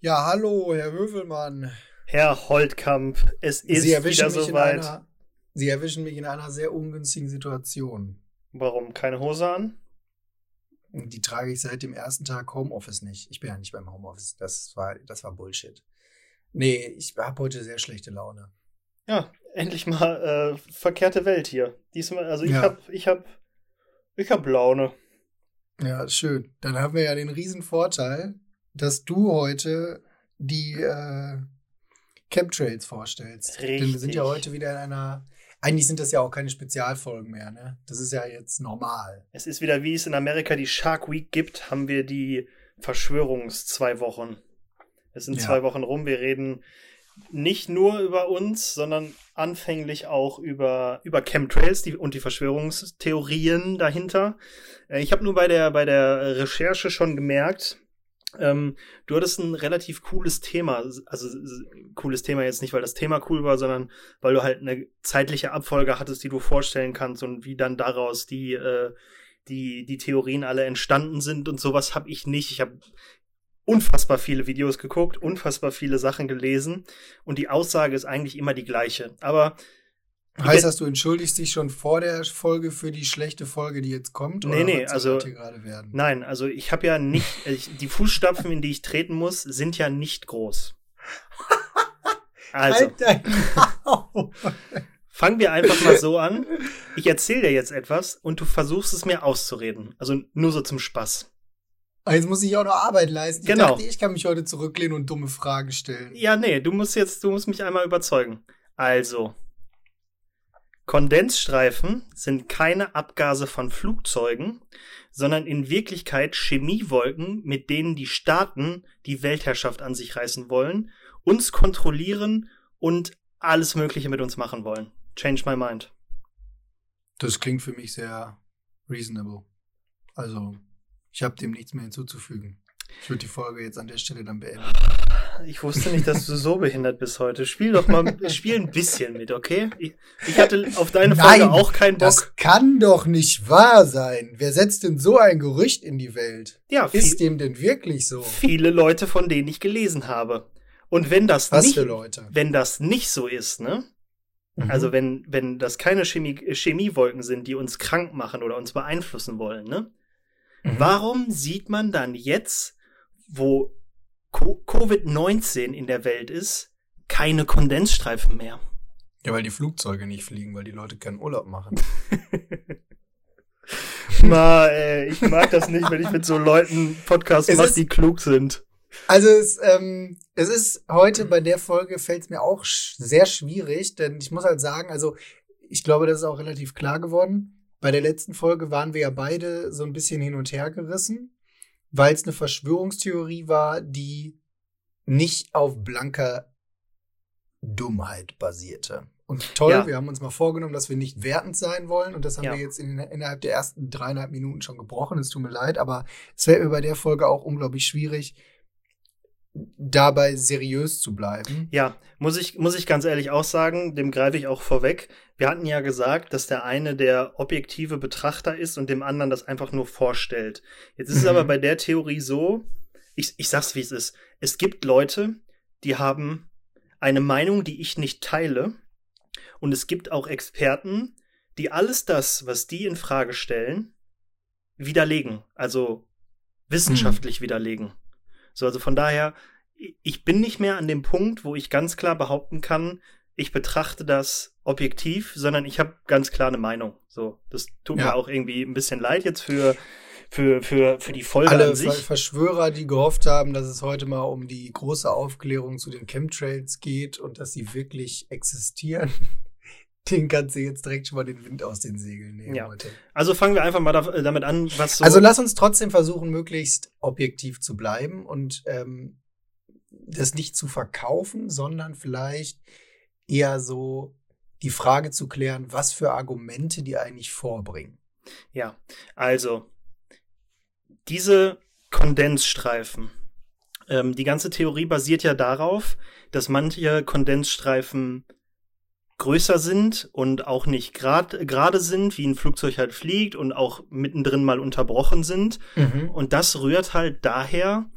Ja, hallo, Herr Hövelmann. Herr Holtkamp, es ist Sie erwischen wieder mich soweit. in einer, Sie erwischen mich in einer sehr ungünstigen Situation. Warum? Keine Hose an? Die trage ich seit dem ersten Tag Homeoffice nicht. Ich bin ja nicht beim Homeoffice. Das war, das war Bullshit. Nee, ich habe heute sehr schlechte Laune. Ja, endlich mal äh, verkehrte Welt hier. Diesmal, also ich Ja. hab, ich hab, ich hab Laune. Ja, schön. Dann haben wir ja den riesen Vorteil, dass du heute die äh, Chemtrails vorstellst. Denn wir sind ja Richtig. heute wieder in einer. Eigentlich sind das ja auch keine Spezialfolgen mehr, ne? Das ist ja jetzt normal. Es ist wieder, wie es in Amerika die Shark Week gibt, haben wir die Verschwörungs-zwei Wochen. Es sind Ja. zwei Wochen rum. Wir reden nicht nur über uns, sondern anfänglich auch über, über Chemtrails die, und die Verschwörungstheorien dahinter. Äh, Ich habe nur bei der, bei der Recherche schon gemerkt, ähm, du hattest ein relativ cooles Thema. Also cooles Thema jetzt nicht, weil das Thema cool war, sondern weil du halt eine zeitliche Abfolge hattest, die du vorstellen kannst und wie dann daraus die, äh, die, die Theorien alle entstanden sind und sowas habe ich nicht. Ich habe unfassbar viele Videos geguckt, unfassbar viele Sachen gelesen und die Aussage ist eigentlich immer die gleiche. Aber Heißt das, du entschuldigst dich schon vor der Folge für die schlechte Folge, die jetzt kommt? Nee, nee, also- heute gerade werden? nein, also ich habe ja nicht, ich, die Fußstapfen, in die ich treten muss, sind ja nicht groß. Also, Halt fangen wir einfach mal so an. Ich erzähle dir jetzt etwas und du versuchst es mir auszureden. Also nur so zum Spaß. Jetzt muss ich auch noch Arbeit leisten. Ich Genau. dachte, ich kann mich heute zurücklehnen und dumme Fragen stellen. Ja, nee, du musst jetzt, du musst mich einmal überzeugen. Also, Kondensstreifen sind keine Abgase von Flugzeugen, sondern in Wirklichkeit Chemiewolken, mit denen die Staaten die Weltherrschaft an sich reißen wollen, uns kontrollieren und alles Mögliche mit uns machen wollen. Change my mind. Das klingt für mich sehr reasonable. Also, ich habe dem nichts mehr hinzuzufügen. Ich würde die Folge jetzt an der Stelle dann beenden. Ich wusste nicht, dass du so behindert bist heute. Spiel doch mal, spiel ein bisschen mit, okay? Ich, hatte auf deine Folge Nein, auch keinen Bock. Das kann doch nicht wahr sein. Wer setzt denn so ein Gerücht in die Welt? ja, Ist viel, dem denn wirklich so? viele Leute, von denen ich gelesen habe. Und wenn das Was nicht, wenn das nicht so ist, ne? Mhm. Also wenn, wenn das keine Chemie, Chemiewolken sind, die uns krank machen oder uns beeinflussen wollen, ne? Mhm. Warum sieht man dann jetzt, wo Co- Covid-19 in der Welt ist, keine Kondensstreifen mehr? Ja, weil die Flugzeuge nicht fliegen, weil die Leute keinen Urlaub machen. Ma, ey, ich mag das nicht, wenn ich mit so Leuten Podcasts Es mache, die klug sind. Also es, ähm, es ist heute bei der Folge fällt es mir auch sch sehr schwierig, denn ich muss halt sagen, also ich glaube, das ist auch relativ klar geworden. Bei der letzten Folge waren wir ja beide so ein bisschen hin und her gerissen, weil es eine Verschwörungstheorie war, die nicht auf blanker Dummheit basierte. Und toll, Ja. wir haben uns mal vorgenommen, dass wir nicht wertend sein wollen und das haben Ja. wir jetzt in, innerhalb der ersten dreieinhalb Minuten schon gebrochen. Es tut mir leid, aber es mir bei der Folge auch unglaublich schwierig, dabei seriös zu bleiben. Ja, muss ich, muss ich ganz ehrlich auch sagen, dem greife ich auch vorweg. Wir hatten ja gesagt, dass der eine der objektive Betrachter ist und dem anderen das einfach nur vorstellt. Jetzt ist es Mhm. aber bei der Theorie so, ich, ich sag's wie es ist. Es gibt Leute, die haben eine Meinung, die ich nicht teile. Und es gibt auch Experten, die alles das, was die in Frage stellen, widerlegen. Also wissenschaftlich widerlegen. So, also von daher, ich bin nicht mehr an dem Punkt, wo ich ganz klar behaupten kann, ich betrachte das objektiv, sondern ich habe ganz klar eine Meinung. So, das tut Ja. mir auch irgendwie ein bisschen leid jetzt für für für für die Folge Alle an sich. Verschwörer, die gehofft haben, dass es heute mal um die große Aufklärung zu den Chemtrails geht und dass sie wirklich existieren, den kannst du jetzt direkt schon mal den Wind aus den Segeln nehmen Ja. heute. Also fangen wir einfach mal da, äh, damit an, was so Also lass uns trotzdem versuchen, möglichst objektiv zu bleiben und ähm, das nicht zu verkaufen, sondern vielleicht eher so die Frage zu klären, was für Argumente die eigentlich vorbringen. Ja, also diese Kondensstreifen. Ähm, die ganze Theorie basiert ja darauf, dass manche Kondensstreifen größer sind und auch nicht grad- gerade sind, wie ein Flugzeug halt fliegt und auch mittendrin mal unterbrochen sind. Und das rührt halt daher,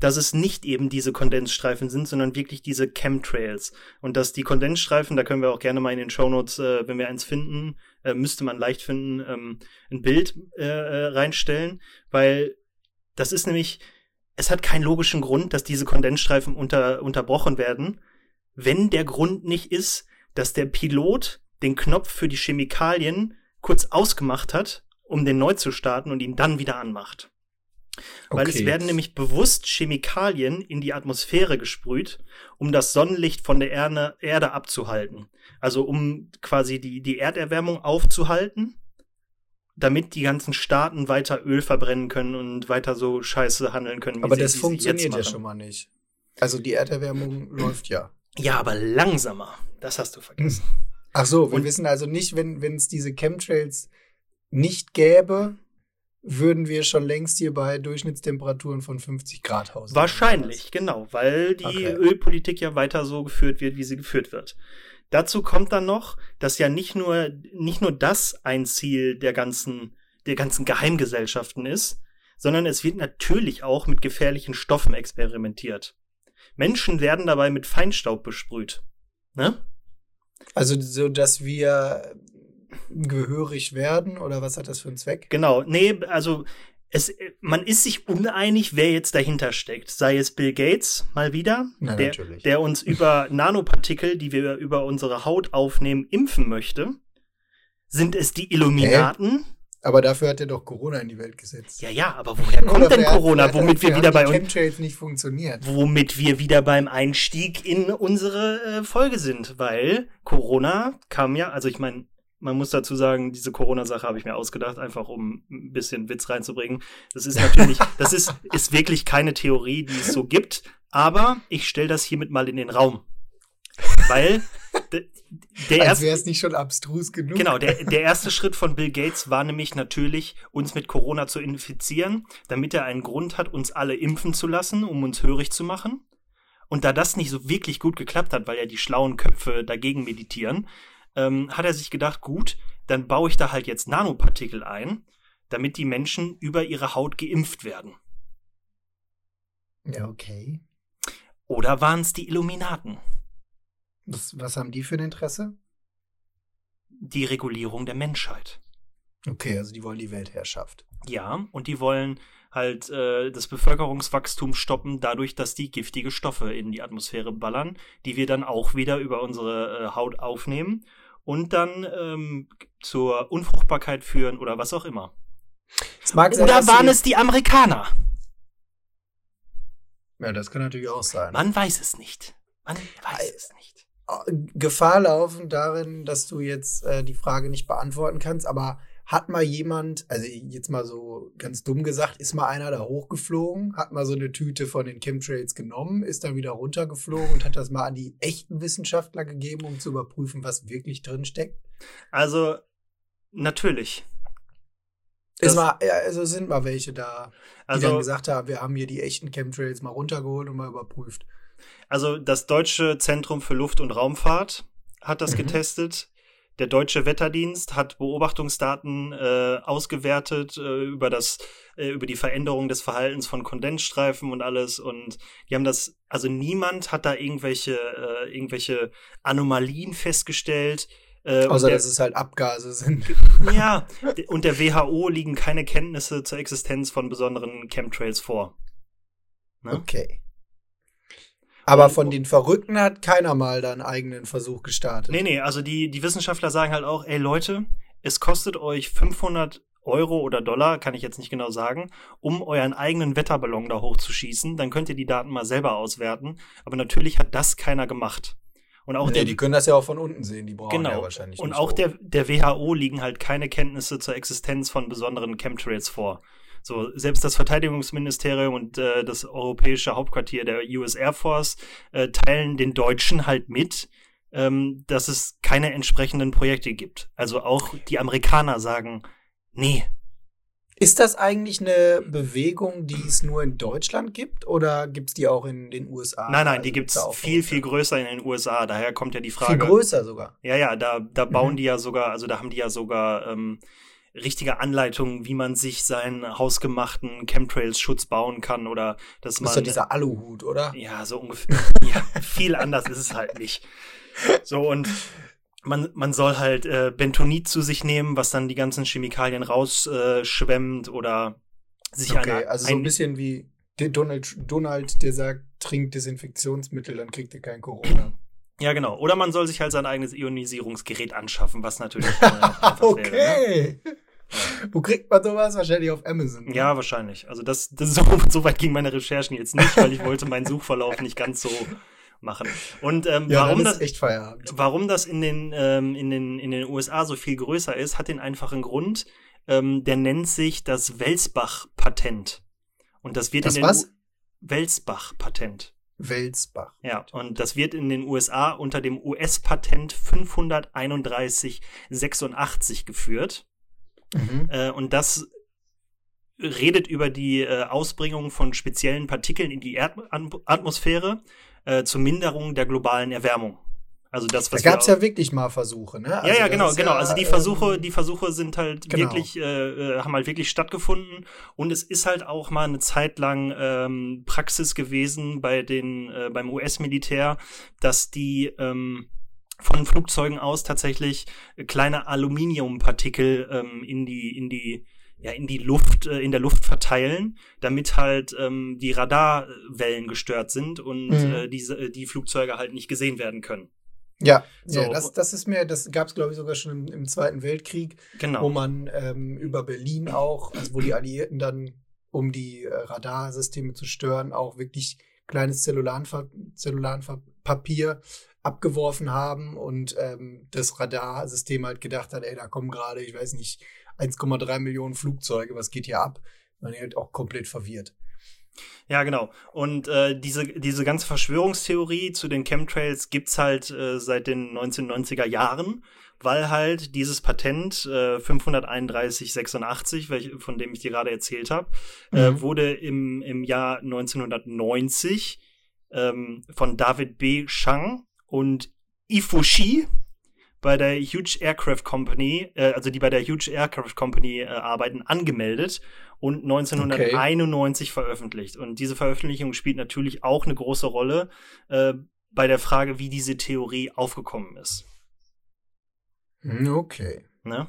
dass es nicht eben diese Kondensstreifen sind, sondern wirklich diese Chemtrails. Und dass die Kondensstreifen, da können wir auch gerne mal in den Shownotes, äh, wenn wir eins finden, äh, müsste man leicht finden, ähm, ein Bild äh, äh, reinstellen, weil das ist nämlich, es hat keinen logischen Grund, dass diese Kondensstreifen unter, unterbrochen werden, wenn der Grund nicht ist, dass der Pilot den Knopf für die Chemikalien kurz ausgemacht hat, um den neu zu starten und ihn dann wieder anmacht. Weil es werden nämlich bewusst Chemikalien in die Atmosphäre gesprüht, um das Sonnenlicht von der Erde, Erde abzuhalten. Also um quasi die, die Erderwärmung aufzuhalten, damit die ganzen Staaten weiter Öl verbrennen können und weiter so scheiße handeln können. Wie aber das funktioniert ja schon mal nicht. Also die Erderwärmung läuft ja. Ja, aber langsamer. Das hast du vergessen. Ach so, wir und, wissen also nicht, wenn es diese Chemtrails nicht gäbe, würden wir schon längst hier bei Durchschnittstemperaturen von 50 Grad hausen. Wahrscheinlich, genau, weil die okay. Ölpolitik ja weiter so geführt wird, wie sie geführt wird. Dazu kommt dann noch, dass ja nicht nur, nicht nur das ein Ziel der ganzen, der ganzen Geheimgesellschaften ist, sondern es wird natürlich auch mit gefährlichen Stoffen experimentiert. Menschen werden dabei mit Feinstaub besprüht. Ne? Also, so dass wir gehörig werden oder was hat das für einen Zweck? Genau, nee, also es, man ist sich uneinig, wer jetzt dahinter steckt. Sei es Bill Gates mal wieder, Na, der, der, uns über Nanopartikel, die wir über unsere Haut aufnehmen, impfen möchte. Sind es die Illuminaten? Hä? Aber dafür hat er doch Corona in die Welt gesetzt. Ja, ja, aber woher kommt denn Corona? Hat, womit wir wieder bei uns nicht funktioniert. Womit wir wieder beim Einstieg in unsere äh, Folge sind, weil Corona kam ja, also ich meine, man muss dazu sagen, diese Corona-Sache habe ich mir ausgedacht, einfach um ein bisschen Witz reinzubringen. Das ist natürlich, das ist, ist wirklich keine Theorie, die es so gibt, aber ich stelle das hiermit mal in den Raum. Weil der Als wäre es nicht schon abstrus genug. Genau, der, der erste Schritt von Bill Gates war nämlich natürlich, uns mit Corona zu infizieren, damit er einen Grund hat, uns alle impfen zu lassen, um uns hörig zu machen. Und da das nicht so wirklich gut geklappt hat, weil ja die schlauen Köpfe dagegen meditieren, ähm, hat er sich gedacht, gut, dann baue ich da halt jetzt Nanopartikel ein, damit die Menschen über ihre Haut geimpft werden. Ja, okay. Oder waren es die Illuminaten? Was, was haben die für ein Interesse? Die Regulierung der Menschheit. Okay, also die wollen die Weltherrschaft. Ja, und die wollen halt äh, das Bevölkerungswachstum stoppen, dadurch, dass die giftige Stoffe in die Atmosphäre ballern, die wir dann auch wieder über unsere äh, Haut aufnehmen und dann ähm, zur Unfruchtbarkeit führen oder was auch immer. oder waren es die Amerikaner? Ja, das kann natürlich auch sein. Man weiß es nicht. Man weiß es nicht. Gefahr laufen darin, dass du jetzt äh, die Frage nicht beantworten kannst, aber hat mal jemand, also jetzt mal so ganz dumm gesagt, ist mal einer da hochgeflogen, hat mal so eine Tüte von den Chemtrails genommen, ist dann wieder runtergeflogen und hat das mal an die echten Wissenschaftler gegeben, um zu überprüfen, was wirklich drin steckt? Also, natürlich. Ist mal, also sind mal welche da, die also, dann gesagt haben, wir haben hier die echten Chemtrails mal runtergeholt und mal überprüft. Also das Deutsche Zentrum für Luft- und Raumfahrt hat das mhm. getestet. Der Deutsche Wetterdienst hat Beobachtungsdaten äh, ausgewertet äh, über das äh, über die Veränderung des Verhaltens von Kondensstreifen und alles und die haben das also niemand hat da irgendwelche äh, irgendwelche Anomalien festgestellt. Äh, Außer der, dass es halt Abgase sind. Ja, und der WHO liegen keine Kenntnisse zur Existenz von besonderen Chemtrails vor. Ne? Okay. Aber von den Verrückten hat keiner mal da einen eigenen Versuch gestartet. Nee, nee, also die, die Wissenschaftler sagen halt auch, ey Leute, es kostet euch 500 Euro oder Dollar, kann ich jetzt nicht genau sagen, um euren eigenen Wetterballon da hochzuschießen. Dann könnt ihr die Daten mal selber auswerten. Aber natürlich hat das keiner gemacht. Und auch nee, der, die können das ja auch von unten sehen, die brauchen genau. ja wahrscheinlich. Und auch der, der WHO liegen halt keine Kenntnisse zur Existenz von besonderen Chemtrails vor. So, selbst das Verteidigungsministerium und äh, das europäische Hauptquartier der US Air Force äh, teilen den Deutschen halt mit, ähm, dass es keine entsprechenden Projekte gibt. Also auch die Amerikaner sagen, nee. Ist das eigentlich eine Bewegung, die es nur in Deutschland gibt oder gibt es die auch in den USA? Nein, nein, die also gibt es viel, viel größer in den USA. Daher kommt ja die Frage. Viel größer sogar. Ja, ja, da, da bauen mhm. die ja sogar, also da haben die ja sogar ähm, richtige Anleitungen, wie man sich seinen hausgemachten Chemtrails-Schutz bauen kann oder dass man. Das ist doch dieser Aluhut, oder? Ja, so ungefähr. ja, viel anders ist es halt nicht. So und man, man soll halt äh, Bentonit zu sich nehmen, was dann die ganzen Chemikalien rausschwemmt äh, oder sich okay, eine, also so ein bisschen wie Donald, Donald, der sagt, trinkt Desinfektionsmittel, dann kriegt er kein Corona. Ja, genau. Oder man soll sich halt sein eigenes Ionisierungsgerät anschaffen, was natürlich. okay. Wäre, ne? Wo kriegt man sowas? Wahrscheinlich auf Amazon. Ne? Ja, wahrscheinlich. Also das, das so, so weit ging meine Recherchen jetzt nicht, weil ich wollte meinen Suchverlauf nicht ganz so machen. Und ähm, ja, warum das echt Feierabend. warum das in den ähm, in den in den USA so viel größer ist, hat den einfachen Grund. Ähm, der nennt sich das Welsbach-Patent. Und das wird das in den was? Welsbach-Patent. Welsbach. Ja, und das wird in den USA unter dem US-Patent 53186 geführt. Mhm. Äh, und das redet über die äh, Ausbringung von speziellen Partikeln in die Erdatmosphäre äh, zur Minderung der globalen Erwärmung. Also das, was da gab es ja wirklich mal Versuche, ne? Also ja, ja, genau, genau. Ja, also die Versuche, ähm, die Versuche sind halt genau. wirklich, äh, äh, haben halt wirklich stattgefunden und es ist halt auch mal eine Zeit lang ähm, Praxis gewesen bei den, äh, beim US-Militär, dass die ähm, von Flugzeugen aus tatsächlich kleine Aluminiumpartikel ähm, in die, in die ja, in die Luft, äh, in der Luft verteilen, damit halt ähm, die Radarwellen gestört sind und mhm. äh, diese, äh, die Flugzeuge halt nicht gesehen werden können. Ja, so. ja das, das ist mir, das gab es, glaube ich, sogar schon im, im, Zweiten Weltkrieg, genau. wo man ähm, über Berlin auch, also wo die Alliierten dann, um die äh, Radarsysteme zu stören, auch wirklich kleines Zellulanpapier abgeworfen haben und ähm, das Radarsystem halt gedacht hat, ey, da kommen gerade, ich weiß nicht, 1,3 Millionen Flugzeuge, was geht hier ab? Man halt auch komplett verwirrt. Ja, genau. Und äh, diese, diese ganze Verschwörungstheorie zu den Chemtrails gibt's halt äh, seit den 1990er Jahren, weil halt dieses Patent äh, 53186, welch, von dem ich dir gerade erzählt habe, äh, mhm. äh, wurde im, im Jahr 1990 ähm, von David B. Shang und Ifushi, bei der Huge Aircraft Company, äh, also die bei der Huge Aircraft Company äh, arbeiten, angemeldet und 1991 okay. veröffentlicht. Und diese Veröffentlichung spielt natürlich auch eine große Rolle äh, bei der Frage, wie diese Theorie aufgekommen ist. Hm, okay. Ne?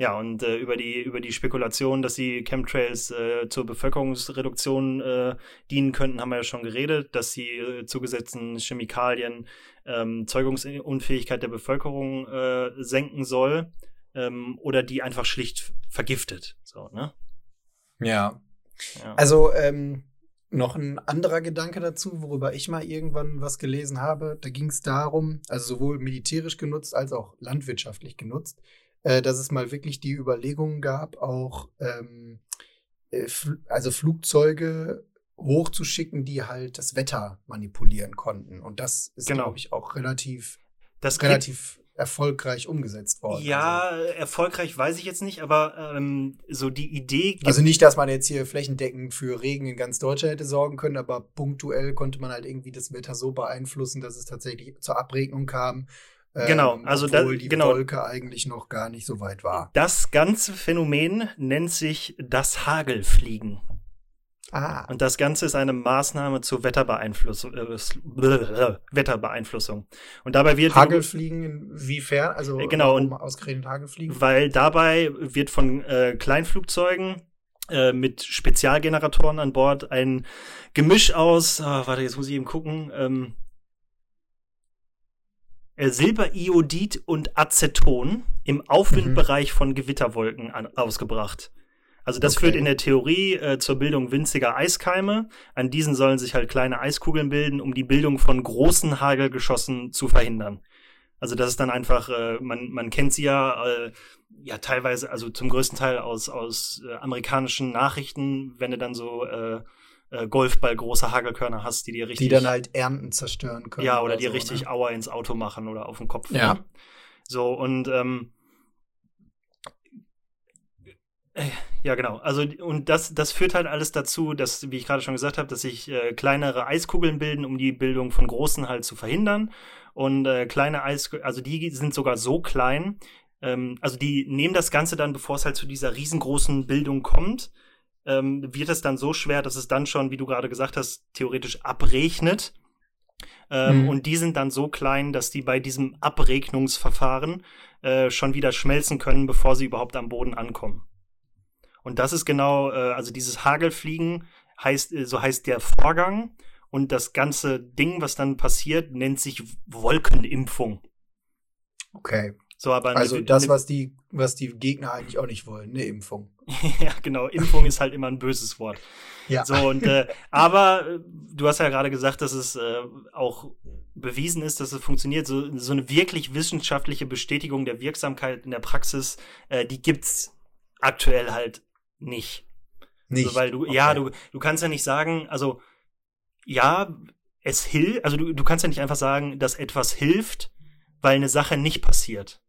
Ja, und äh, über die über die Spekulation, dass die Chemtrails äh, zur Bevölkerungsreduktion äh, dienen könnten, haben wir ja schon geredet, dass die äh, zugesetzten Chemikalien ähm, Zeugungsunfähigkeit der Bevölkerung äh, senken soll ähm, oder die einfach schlicht vergiftet. So, ne? Ja. ja. Also ähm, noch ein anderer Gedanke dazu, worüber ich mal irgendwann was gelesen habe. Da ging es darum, also sowohl militärisch genutzt als auch landwirtschaftlich genutzt äh, dass es mal wirklich die Überlegungen gab, auch ähm, äh, also Flugzeuge hochzuschicken, die halt das Wetter manipulieren konnten. Und das ist, genau. glaube ich, auch relativ, das relativ erfolgreich umgesetzt worden. Ja, also. erfolgreich weiß ich jetzt nicht, aber ähm, so die Idee. Also nicht, dass man jetzt hier flächendeckend für Regen in ganz Deutschland hätte sorgen können, aber punktuell konnte man halt irgendwie das Wetter so beeinflussen, dass es tatsächlich zur Abregnung kam Genau, ähm, also obwohl da, die genau. Wolke eigentlich noch gar nicht so weit war. Das ganze Phänomen nennt sich das Hagelfliegen. Ah. Und das Ganze ist eine Maßnahme zur Wetterbeeinflussung. Äh, Wetterbeeinflussung. Und dabei wird Hagelfliegen inwiefern? Also äh, genau und ausgerechnet Hagelfliegen. Weil dabei wird von äh, Kleinflugzeugen äh, mit Spezialgeneratoren an Bord ein Gemisch aus. Oh, warte, jetzt muss ich eben gucken. Ähm, äh, Silberiodid und Aceton im Aufwindbereich mhm. von Gewitterwolken an, ausgebracht. Also das okay. führt in der Theorie äh, zur Bildung winziger Eiskeime. An diesen sollen sich halt kleine Eiskugeln bilden, um die Bildung von großen Hagelgeschossen zu verhindern. Also das ist dann einfach, äh, man, man kennt sie ja, äh, ja teilweise, also zum größten Teil aus, aus äh, amerikanischen Nachrichten, wenn du dann so äh, äh, Golfball große Hagelkörner hast, die dir richtig. Die dann halt Ernten zerstören können. Ja, oder, oder dir so, richtig ne? Aua ins Auto machen oder auf den Kopf. Ja. So, und ähm, äh, ja, genau. Also, und das, das führt halt alles dazu, dass, wie ich gerade schon gesagt habe, dass sich äh, kleinere Eiskugeln bilden, um die Bildung von großen halt zu verhindern. Und äh, kleine Eiskugeln, also die sind sogar so klein, ähm, also die nehmen das Ganze dann, bevor es halt zu dieser riesengroßen Bildung kommt, ähm, wird es dann so schwer, dass es dann schon, wie du gerade gesagt hast, theoretisch abrechnet. Ähm, mhm. Und die sind dann so klein, dass die bei diesem Abregnungsverfahren äh, schon wieder schmelzen können, bevor sie überhaupt am Boden ankommen. Und das ist genau, äh, also dieses Hagelfliegen heißt, äh, so heißt der Vorgang. Und das ganze Ding, was dann passiert, nennt sich Wolkenimpfung. Okay. So, aber also eine, das, was die, was die Gegner eigentlich auch nicht wollen, eine Impfung. ja, genau. Impfung ist halt immer ein böses Wort. Ja. So, und äh, aber äh, du hast ja gerade gesagt, dass es äh, auch bewiesen ist, dass es funktioniert. So, so eine wirklich wissenschaftliche Bestätigung der Wirksamkeit in der Praxis, äh, die gibt's aktuell halt nicht. Nicht. Also, weil du, okay. ja, du, du kannst ja nicht sagen, also ja, es hilft, also du, du kannst ja nicht einfach sagen, dass etwas hilft, weil eine Sache nicht passiert.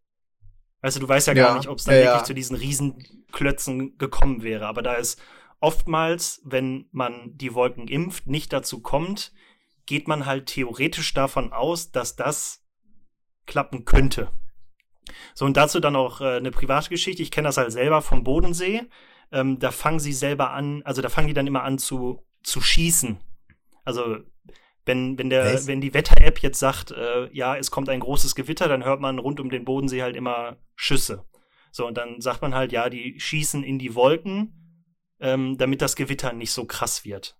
Weißt du, du weißt ja, ja gar nicht, ob es dann ja, wirklich zu diesen Riesenklötzen gekommen wäre. Aber da es oftmals, wenn man die Wolken impft, nicht dazu kommt, geht man halt theoretisch davon aus, dass das klappen könnte. So, und dazu dann auch äh, eine private Geschichte. Ich kenne das halt selber vom Bodensee. Ähm, da fangen sie selber an, also da fangen die dann immer an zu, zu schießen. Also wenn, wenn, der, wenn die Wetter-App jetzt sagt, äh, ja, es kommt ein großes Gewitter, dann hört man rund um den Bodensee halt immer Schüsse. So, und dann sagt man halt, ja, die schießen in die Wolken, ähm, damit das Gewitter nicht so krass wird.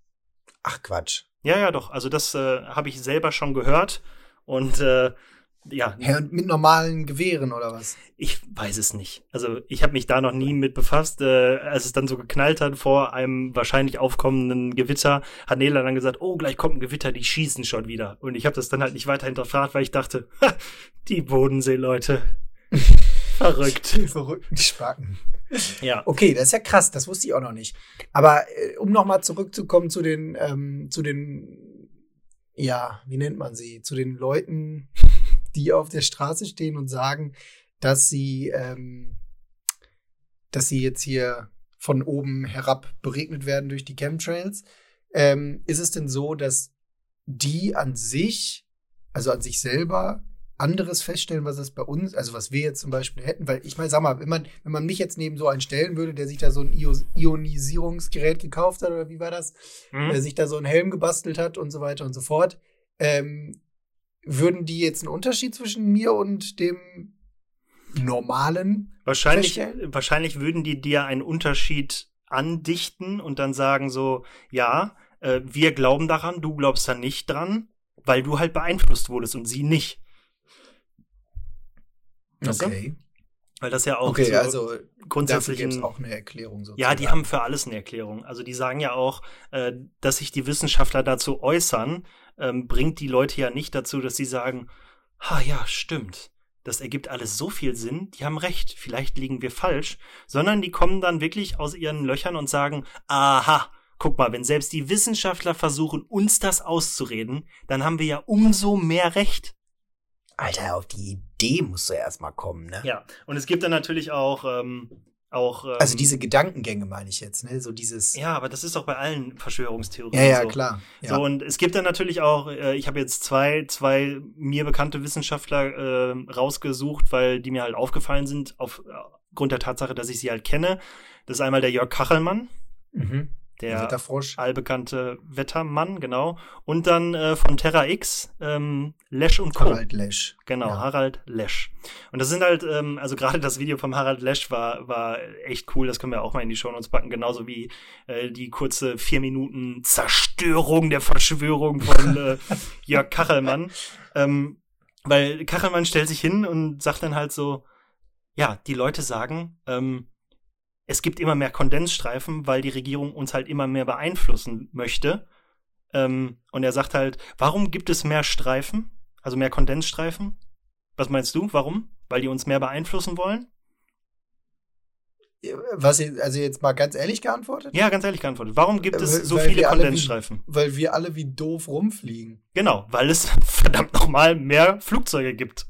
Ach Quatsch. Ja, ja, doch. Also das äh, habe ich selber schon gehört. Und äh, ja. Hä, und mit normalen Gewehren oder was? Ich weiß es nicht. Also ich habe mich da noch nie mit befasst. Äh, als es dann so geknallt hat vor einem wahrscheinlich aufkommenden Gewitter, hat Nela dann gesagt, oh, gleich kommt ein Gewitter, die schießen schon wieder. Und ich habe das dann halt nicht weiter hinterfragt, weil ich dachte, ha, die Bodensee-Leute. Verrückt. Die verrückten Spacken. Ja. Okay, das ist ja krass, das wusste ich auch noch nicht. Aber äh, um nochmal zurückzukommen zu den, ähm, zu den, ja, wie nennt man sie? Zu den Leuten, die auf der Straße stehen und sagen, dass sie, ähm, dass sie jetzt hier von oben herab beregnet werden durch die Chemtrails. Ähm, ist es denn so, dass die an sich, also an sich selber, anderes feststellen, was es bei uns, also was wir jetzt zum Beispiel hätten, weil ich meine, sag mal, wenn man, wenn man mich jetzt neben so einen stellen würde, der sich da so ein Ionisierungsgerät gekauft hat, oder wie war das, mhm. der sich da so einen Helm gebastelt hat und so weiter und so fort, ähm, würden die jetzt einen Unterschied zwischen mir und dem normalen wahrscheinlich wahrscheinlich würden die dir einen Unterschied andichten und dann sagen so ja äh, wir glauben daran du glaubst da nicht dran weil du halt beeinflusst wurdest und sie nicht okay weil das ja auch okay, so also grundsätzlich auch eine Erklärung sozusagen. Ja, die haben für alles eine Erklärung. Also die sagen ja auch, äh, dass sich die Wissenschaftler dazu äußern, ähm, bringt die Leute ja nicht dazu, dass sie sagen, ha ja, stimmt. Das ergibt alles so viel Sinn, die haben recht, vielleicht liegen wir falsch, sondern die kommen dann wirklich aus ihren Löchern und sagen, aha, guck mal, wenn selbst die Wissenschaftler versuchen, uns das auszureden, dann haben wir ja umso mehr Recht. Alter, auf die Idee musst du erstmal kommen, ne? Ja, und es gibt dann natürlich auch, ähm, auch. Ähm, also diese Gedankengänge meine ich jetzt, ne? So dieses. Ja, aber das ist doch bei allen Verschwörungstheorien. Ja, ja, so. klar. Ja. So, und es gibt dann natürlich auch, äh, ich habe jetzt zwei, zwei mir bekannte Wissenschaftler äh, rausgesucht, weil die mir halt aufgefallen sind, aufgrund der Tatsache, dass ich sie halt kenne. Das ist einmal der Jörg Kachelmann. Mhm der Wetterfrosch. allbekannte Wettermann, genau. Und dann äh, von Terra X, ähm, Lesch und Co. Harald Lesch. Genau, ja. Harald Lesch. Und das sind halt, ähm, also gerade das Video vom Harald Lesch war, war echt cool, das können wir auch mal in die Show Notes packen, genauso wie äh, die kurze vier Minuten Zerstörung der Verschwörung von äh, Jörg Kachelmann. Ähm, weil Kachelmann stellt sich hin und sagt dann halt so, ja, die Leute sagen, ähm, es gibt immer mehr Kondensstreifen, weil die Regierung uns halt immer mehr beeinflussen möchte. Ähm, und er sagt halt, warum gibt es mehr Streifen? Also mehr Kondensstreifen? Was meinst du? Warum? Weil die uns mehr beeinflussen wollen? Was, also jetzt mal ganz ehrlich geantwortet? Ja, ganz ehrlich geantwortet. Warum gibt es so weil viele Kondensstreifen? Wie, weil wir alle wie doof rumfliegen. Genau, weil es verdammt nochmal mehr Flugzeuge gibt.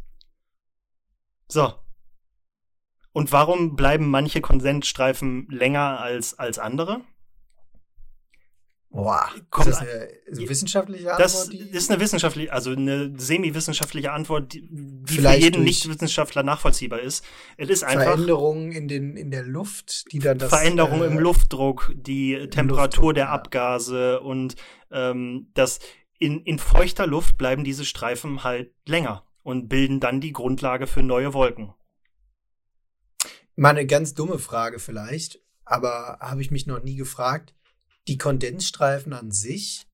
So, und warum bleiben manche Konsensstreifen länger als, als andere? Boah, Kommt ist das eine wissenschaftliche Antwort? Das ist eine wissenschaftliche, also eine semi-wissenschaftliche Antwort, die, die für jeden Nicht-Wissenschaftler nachvollziehbar ist. Es ist einfach Veränderungen in, den, in der Luft, die dann das. Veränderung äh, im Luftdruck, die Temperatur Luftdruck, der ja. Abgase und ähm, das in, in feuchter Luft bleiben diese Streifen halt länger und bilden dann die Grundlage für neue Wolken. Mal eine ganz dumme Frage vielleicht, aber habe ich mich noch nie gefragt. Die Kondensstreifen an sich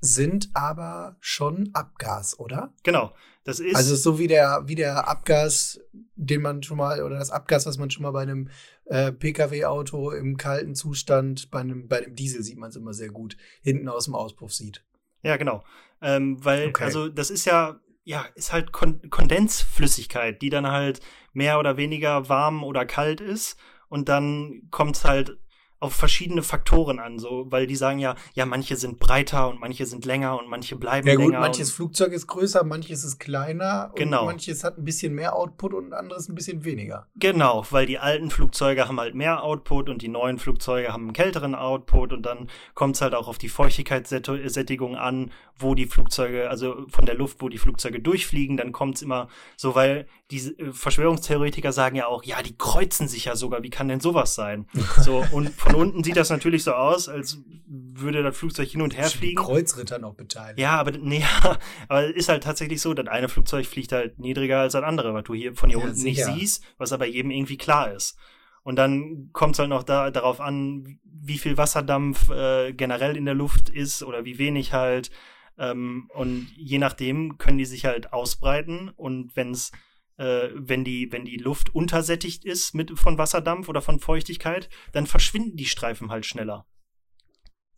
sind aber schon Abgas, oder? Genau. Das ist Also so wie der, wie der Abgas, den man schon mal, oder das Abgas, was man schon mal bei einem äh, Pkw-Auto im kalten Zustand, bei einem, bei einem Diesel sieht man es immer sehr gut, hinten aus dem Auspuff sieht. Ja, genau. Ähm, weil, Okay. also das ist ja, ja, ist halt Kon Kondensflüssigkeit, die dann halt mehr oder weniger warm oder kalt ist. Und dann kommt es halt auf verschiedene Faktoren an, so, weil die sagen ja, ja, manche sind breiter und manche sind länger und manche bleiben Ja gut, länger. manches Flugzeug ist größer, manches ist kleiner Genau. und manches hat ein bisschen mehr Output und ein anderes ein bisschen weniger. genau, weil die alten Flugzeuge haben halt mehr Output und die neuen Flugzeuge haben einen kälteren Output und dann kommt es halt auch auf die Feuchtigkeitssättigung an, wo die Flugzeuge, also von der Luft, wo die Flugzeuge durchfliegen, dann kommt es immer so, weil diese äh, Verschwörungstheoretiker sagen ja auch, ja, die kreuzen sich ja sogar, wie kann denn sowas sein? So, und von unten sieht das natürlich so aus, als würde das Flugzeug hin und her fliegen. Kreuzritter noch beteiligt. Ja, aber nee, aber es ist halt tatsächlich so, das eine Flugzeug fliegt halt niedriger als das andere, was du hier von hier Ja, unten nicht sicher. siehst, was aber jedem irgendwie klar ist. Und dann kommt es halt noch da, darauf an, wie viel Wasserdampf äh, generell in der Luft ist oder wie wenig halt. Ähm, und je nachdem können die sich halt ausbreiten. Und wenn's, äh, wenn die, wenn die Luft untersättigt ist mit von Wasserdampf oder von Feuchtigkeit, dann verschwinden die Streifen halt schneller.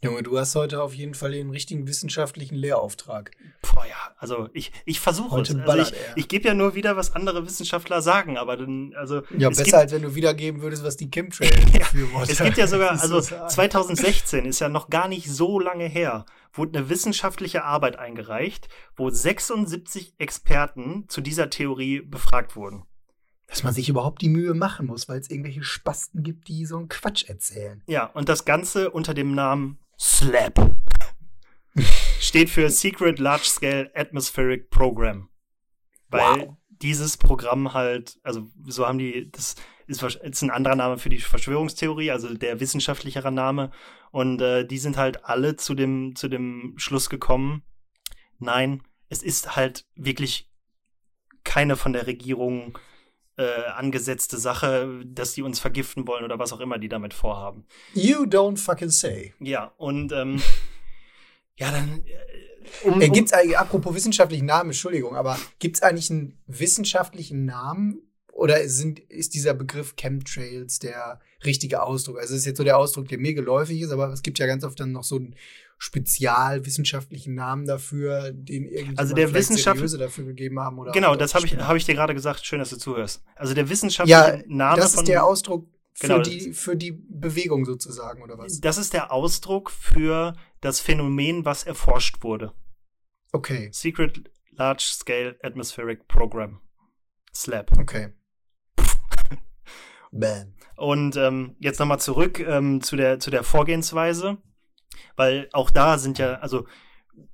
Junge, du hast heute auf jeden Fall den richtigen wissenschaftlichen Lehrauftrag. Boah, ja, also ich, ich versuche es. Also ballert ich er. ich gebe ja nur wieder, was andere Wissenschaftler sagen, aber dann, also Ja, es besser gibt, als wenn du wiedergeben würdest, was die Chemtrail-Befürworter es gibt ja sogar, also so sagen. 2016 ist ja noch gar nicht so lange her, wurde eine wissenschaftliche Arbeit eingereicht, wo 76 Experten zu dieser Theorie befragt wurden. Dass man sich überhaupt die Mühe machen muss, weil es irgendwelche Spasten gibt, die so einen Quatsch erzählen. Ja, und das Ganze unter dem Namen SLAP. Steht für Secret Large Scale Atmospheric Program. Weil Wow. dieses Programm halt, also so haben die, das ist, ist ein anderer Name für die Verschwörungstheorie, also der wissenschaftlichere Name. Und äh, die sind halt alle zu dem, zu dem Schluss gekommen, nein, es ist halt wirklich keine von der Regierung äh, angesetzte Sache, dass die uns vergiften wollen oder was auch immer die damit vorhaben. You don't fucking say. Ja, und ähm, ja, dann äh, um, um, gibt's eigentlich, apropos wissenschaftlichen Namen, Entschuldigung, aber gibt's eigentlich einen wissenschaftlichen Namen oder sind, ist dieser Begriff Chemtrails der richtige Ausdruck? Also es ist jetzt so der Ausdruck, der mir geläufig ist, aber es gibt ja ganz oft dann noch so einen spezialwissenschaftlichen Namen dafür, den irgendwie Also der Wissenschaft- seriöse dafür gegeben haben oder genau, das habe ich, stimmt. hab ich dir gerade gesagt. Schön, dass du zuhörst. Also der wissenschaftliche Ja, Name das ist der Ausdruck für Genau, die für die Bewegung sozusagen oder was? das ist der Ausdruck für das Phänomen, was erforscht wurde. Okay, Secret Large Scale Atmospheric Program. SLAP. okay. Bam. Und ähm, jetzt nochmal zurück ähm, zu, der, zu der Vorgehensweise, weil auch da sind ja, also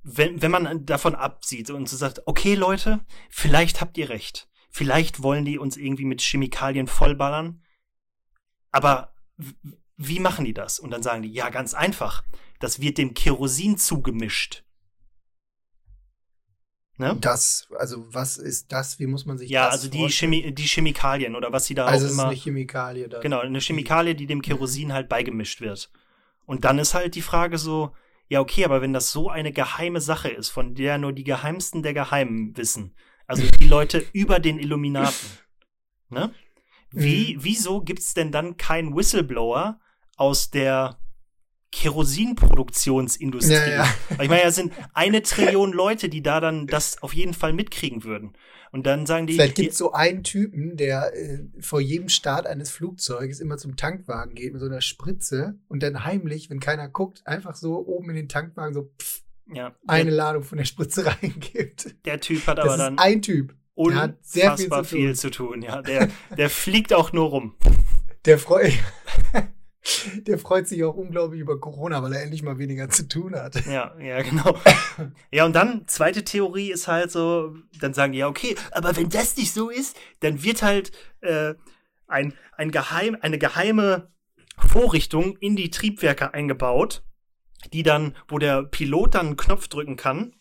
wenn, wenn man davon absieht und so sagt, okay Leute, vielleicht habt ihr recht, vielleicht wollen die uns irgendwie mit Chemikalien vollballern, aber wie machen die das? Und dann sagen die, ja, ganz einfach, das wird dem Kerosin zugemischt. Ne? Das, also was ist das? Wie muss man sich Ja, das also die, vorstellen? Chemie, die Chemikalien oder was sie da Also auch es ist immer. eine Chemikalie dann. Genau, eine Chemikalie, die dem Kerosin halt beigemischt wird. Und dann ist halt die Frage so, ja, okay, aber wenn das so eine geheime Sache ist, von der nur die Geheimsten der Geheimen wissen, also die Leute über den Illuminaten, ne? Wie, Mhm. wieso gibt's denn dann keinen Whistleblower aus der Kerosinproduktionsindustrie? Ja, ja. Ich meine, da sind eine Trillion Leute, die da dann das auf jeden Fall mitkriegen würden. Und dann sagen die, Vielleicht gibt es so einen Typen, der äh, vor jedem Start eines Flugzeuges immer zum Tankwagen geht mit so einer Spritze und dann heimlich, wenn keiner guckt, einfach so oben in den Tankwagen so pff, ja, eine der, Ladung von der Spritze reingibt. der Typ hat Das aber ist dann ein Typ. Sehr viel unfassbar zu tun. viel zu tun. Ja, der, der fliegt auch nur rum. Der freut. Der freut sich auch unglaublich über Corona, weil er endlich mal weniger zu tun hat. Ja, ja, genau. Ja, und dann, zweite Theorie ist halt so, dann sagen die, ja, okay, aber wenn das nicht so ist, dann wird halt äh, ein, ein geheim, eine geheime Vorrichtung in die Triebwerke eingebaut, die dann, wo der Pilot dann einen Knopf drücken kann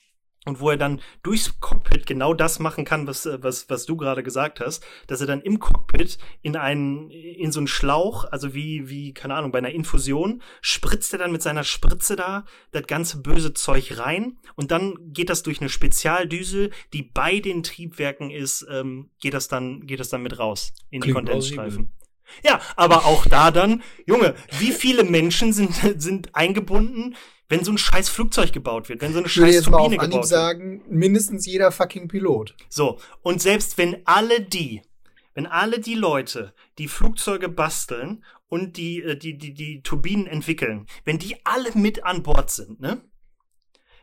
und wo er dann durchs Cockpit genau das machen kann, was, was, was du gerade gesagt hast, dass er dann im Cockpit in einen, in so einen Schlauch, also wie, wie, keine Ahnung, bei einer Infusion, spritzt er dann mit seiner Spritze da das ganze böse Zeug rein und dann geht das durch eine Spezialdüse, die bei den Triebwerken ist, ähm, geht das dann, geht das dann mit raus in die Kondensstreifen. Ja, aber auch da dann, Junge, wie viele Menschen sind, sind eingebunden, wenn so ein scheiß Flugzeug gebaut wird, wenn so eine scheiß jetzt Turbine mal auf gebaut sagen, wird. mindestens jeder fucking Pilot. So, und selbst wenn alle die, wenn alle die Leute, die Flugzeuge basteln und die, äh, die, die, die Turbinen entwickeln, wenn die alle mit an Bord sind, ne?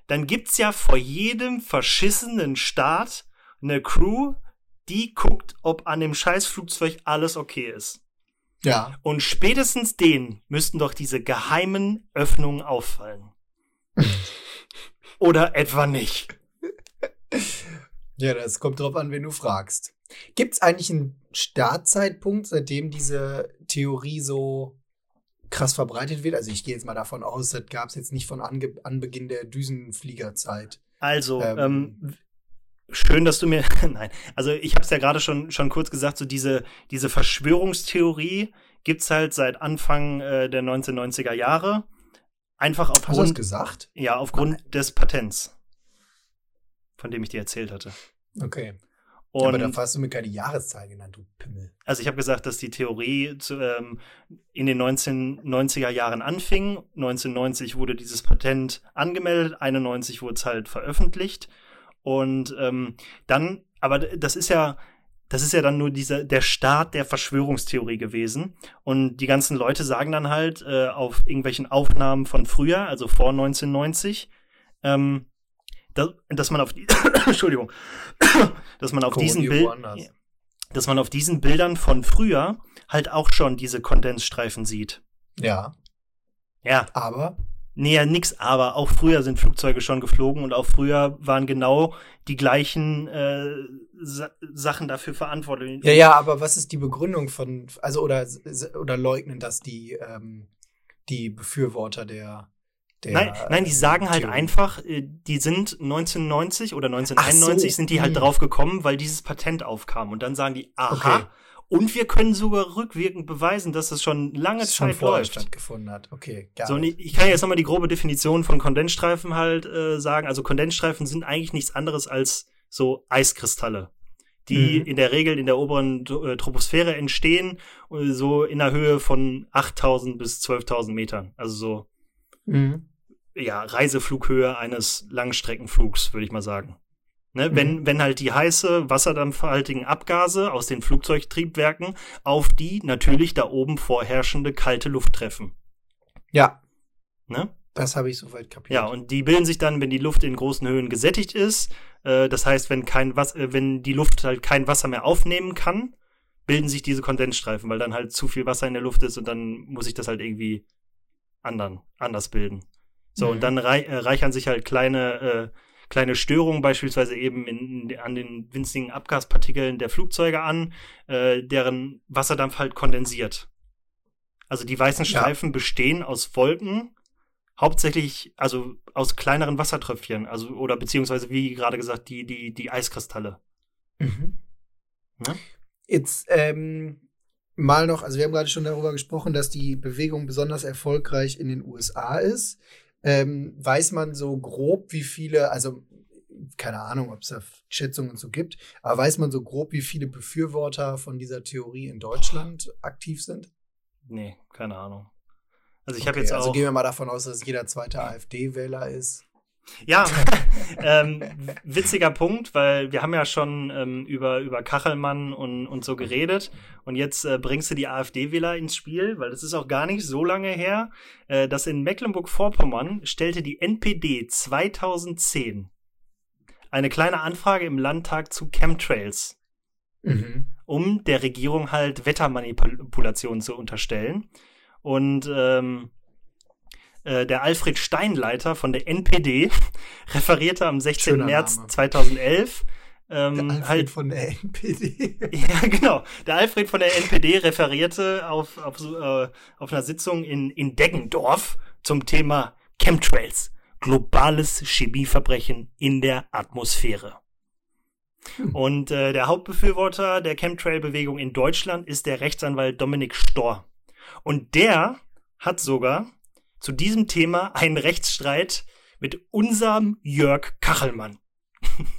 Dann gibt's ja vor jedem verschissenen Start eine Crew, die guckt, ob an dem scheiß Flugzeug alles okay ist. Ja. Und spätestens denen müssten doch diese geheimen Öffnungen auffallen. Oder etwa nicht. Ja, das kommt drauf an, wen du fragst. Gibt es eigentlich einen Startzeitpunkt, seitdem diese Theorie so krass verbreitet wird? Also ich gehe jetzt mal davon aus, das gab es jetzt nicht von Ange Anbeginn der Düsenfliegerzeit. Also, ähm, ähm, schön, dass du mir. Nein, also ich habe es ja gerade schon schon kurz gesagt, so diese diese Verschwörungstheorie gibt's halt seit Anfang äh, der 1990er Jahre. Einfach aufgrund. Hast du gesagt? Ja, aufgrund Nein. des Patents, von dem ich dir erzählt hatte. Okay. Und, Aber dann hast du mir keine Jahreszahl genannt, du Pimmel. Also ich habe gesagt, dass die Theorie zu, ähm, in den 1990er Jahren anfing. 1990 wurde dieses Patent angemeldet, 91 wurde es halt veröffentlicht. Und ähm, dann, aber das ist ja, das ist ja dann nur dieser der Start der Verschwörungstheorie gewesen. Und die ganzen Leute sagen dann halt äh, auf irgendwelchen Aufnahmen von früher, also vor 1990, ähm, dass, dass man auf die Entschuldigung, dass man auf diesen Bild, dass man auf diesen Bildern von früher halt auch schon diese Kondensstreifen sieht. Ja. Ja. Aber Nee, ja, nix, aber auch früher sind Flugzeuge schon geflogen und auch früher waren genau die gleichen äh, Sa Sachen dafür verantwortlich. Ja, ja, aber was ist die Begründung von, also oder, oder leugnen das die, ähm, die Befürworter der, der Nein, nein, die sagen halt Theorie. einfach, äh, die sind 1990 oder 1991 so. sind die halt hm. drauf gekommen, weil dieses Patent aufkam. Und dann sagen die, aha, okay. Und wir können sogar rückwirkend beweisen, dass es schon lange das Zeit schon läuft. stattgefunden hat. Okay, gar so, nicht. Ich kann jetzt nochmal die grobe Definition von Kondensstreifen halt äh, sagen. Also Kondensstreifen sind eigentlich nichts anderes als so Eiskristalle, die mhm. in der Regel in der oberen äh, Troposphäre entstehen, äh, so in der Höhe von 8000 bis 12.000 Metern. Also so, mhm. ja, Reiseflughöhe eines Langstreckenflugs, würde ich mal sagen. Ne, mhm. wenn, wenn halt die heiße, wasserdampfhaltigen Abgase aus den Flugzeugtriebwerken auf die natürlich da oben vorherrschende kalte Luft treffen. Ja. Ne? Das habe ich soweit kapiert. Ja, und die bilden sich dann, wenn die Luft in großen Höhen gesättigt ist. Äh, das heißt, wenn kein Was äh, wenn die Luft halt kein Wasser mehr aufnehmen kann, bilden sich diese Kondensstreifen, weil dann halt zu viel Wasser in der Luft ist und dann muss ich das halt irgendwie anderen, anders bilden. So, mhm. und dann rei äh, reichern sich halt kleine äh, kleine Störungen beispielsweise eben in, in, an den winzigen Abgaspartikeln der Flugzeuge an, äh, deren Wasserdampf halt kondensiert. Also die weißen Streifen ja. bestehen aus Wolken, hauptsächlich also aus kleineren Wassertröpfchen, also oder beziehungsweise wie gerade gesagt die die die Eiskristalle. Mhm. Ja? Jetzt ähm, mal noch, also wir haben gerade schon darüber gesprochen, dass die Bewegung besonders erfolgreich in den USA ist. Ähm, weiß man so grob, wie viele, also keine Ahnung, ob es da Schätzungen so gibt, aber weiß man so grob, wie viele Befürworter von dieser Theorie in Deutschland aktiv sind? Nee, keine Ahnung. Also ich okay, habe jetzt also auch. Also gehen wir mal davon aus, dass jeder zweite AfD-Wähler ist. Ja, ähm, witziger Punkt, weil wir haben ja schon ähm, über, über Kachelmann und, und so geredet und jetzt äh, bringst du die AfD-Wähler ins Spiel, weil das ist auch gar nicht so lange her, äh, dass in Mecklenburg-Vorpommern stellte die NPD 2010 eine kleine Anfrage im Landtag zu Chemtrails, mhm. um der Regierung halt Wettermanipulationen zu unterstellen. Und ähm, äh, der Alfred Steinleiter von der NPD referierte am 16. Schöner März Name. 2011. Ähm, Der Alfred halt, von der NPD. ja, genau. Der Alfred von der NPD referierte auf, auf, so, äh, auf einer Sitzung in, in Deggendorf zum Thema Chemtrails. Globales Chemieverbrechen in der Atmosphäre. Hm. Und äh, der Hauptbefürworter der Chemtrail-Bewegung in Deutschland ist der Rechtsanwalt Dominik Storr. Und der hat sogar zu diesem Thema einen Rechtsstreit mit unserem Jörg Kachelmann.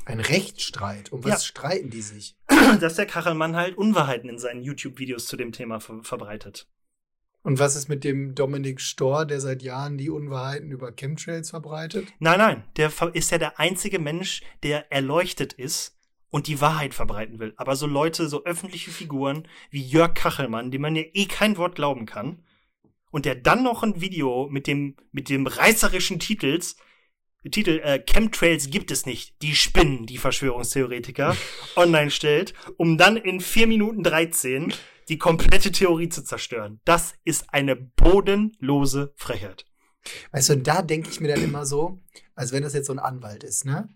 Ein Rechtsstreit. Um was Ja. streiten die sich? Dass der Kachelmann halt Unwahrheiten in seinen YouTube-Videos zu dem Thema ver verbreitet. Und was ist mit dem Dominik Storr, der seit Jahren die Unwahrheiten über Chemtrails verbreitet? Nein, nein, der ist ja der einzige Mensch, der erleuchtet ist und die Wahrheit verbreiten will. Aber so Leute, so öffentliche Figuren wie Jörg Kachelmann, dem man ja eh kein Wort glauben kann, und der dann noch ein Video mit dem, mit dem reißerischen Titels, Titel äh, Chemtrails gibt es nicht, die spinnen, die Verschwörungstheoretiker, online stellt, um dann in 4 Minuten 13 die komplette Theorie zu zerstören. Das ist eine bodenlose Frechheit. Weißt du, und da denke ich mir dann immer so, als wenn das jetzt so ein Anwalt ist, ne?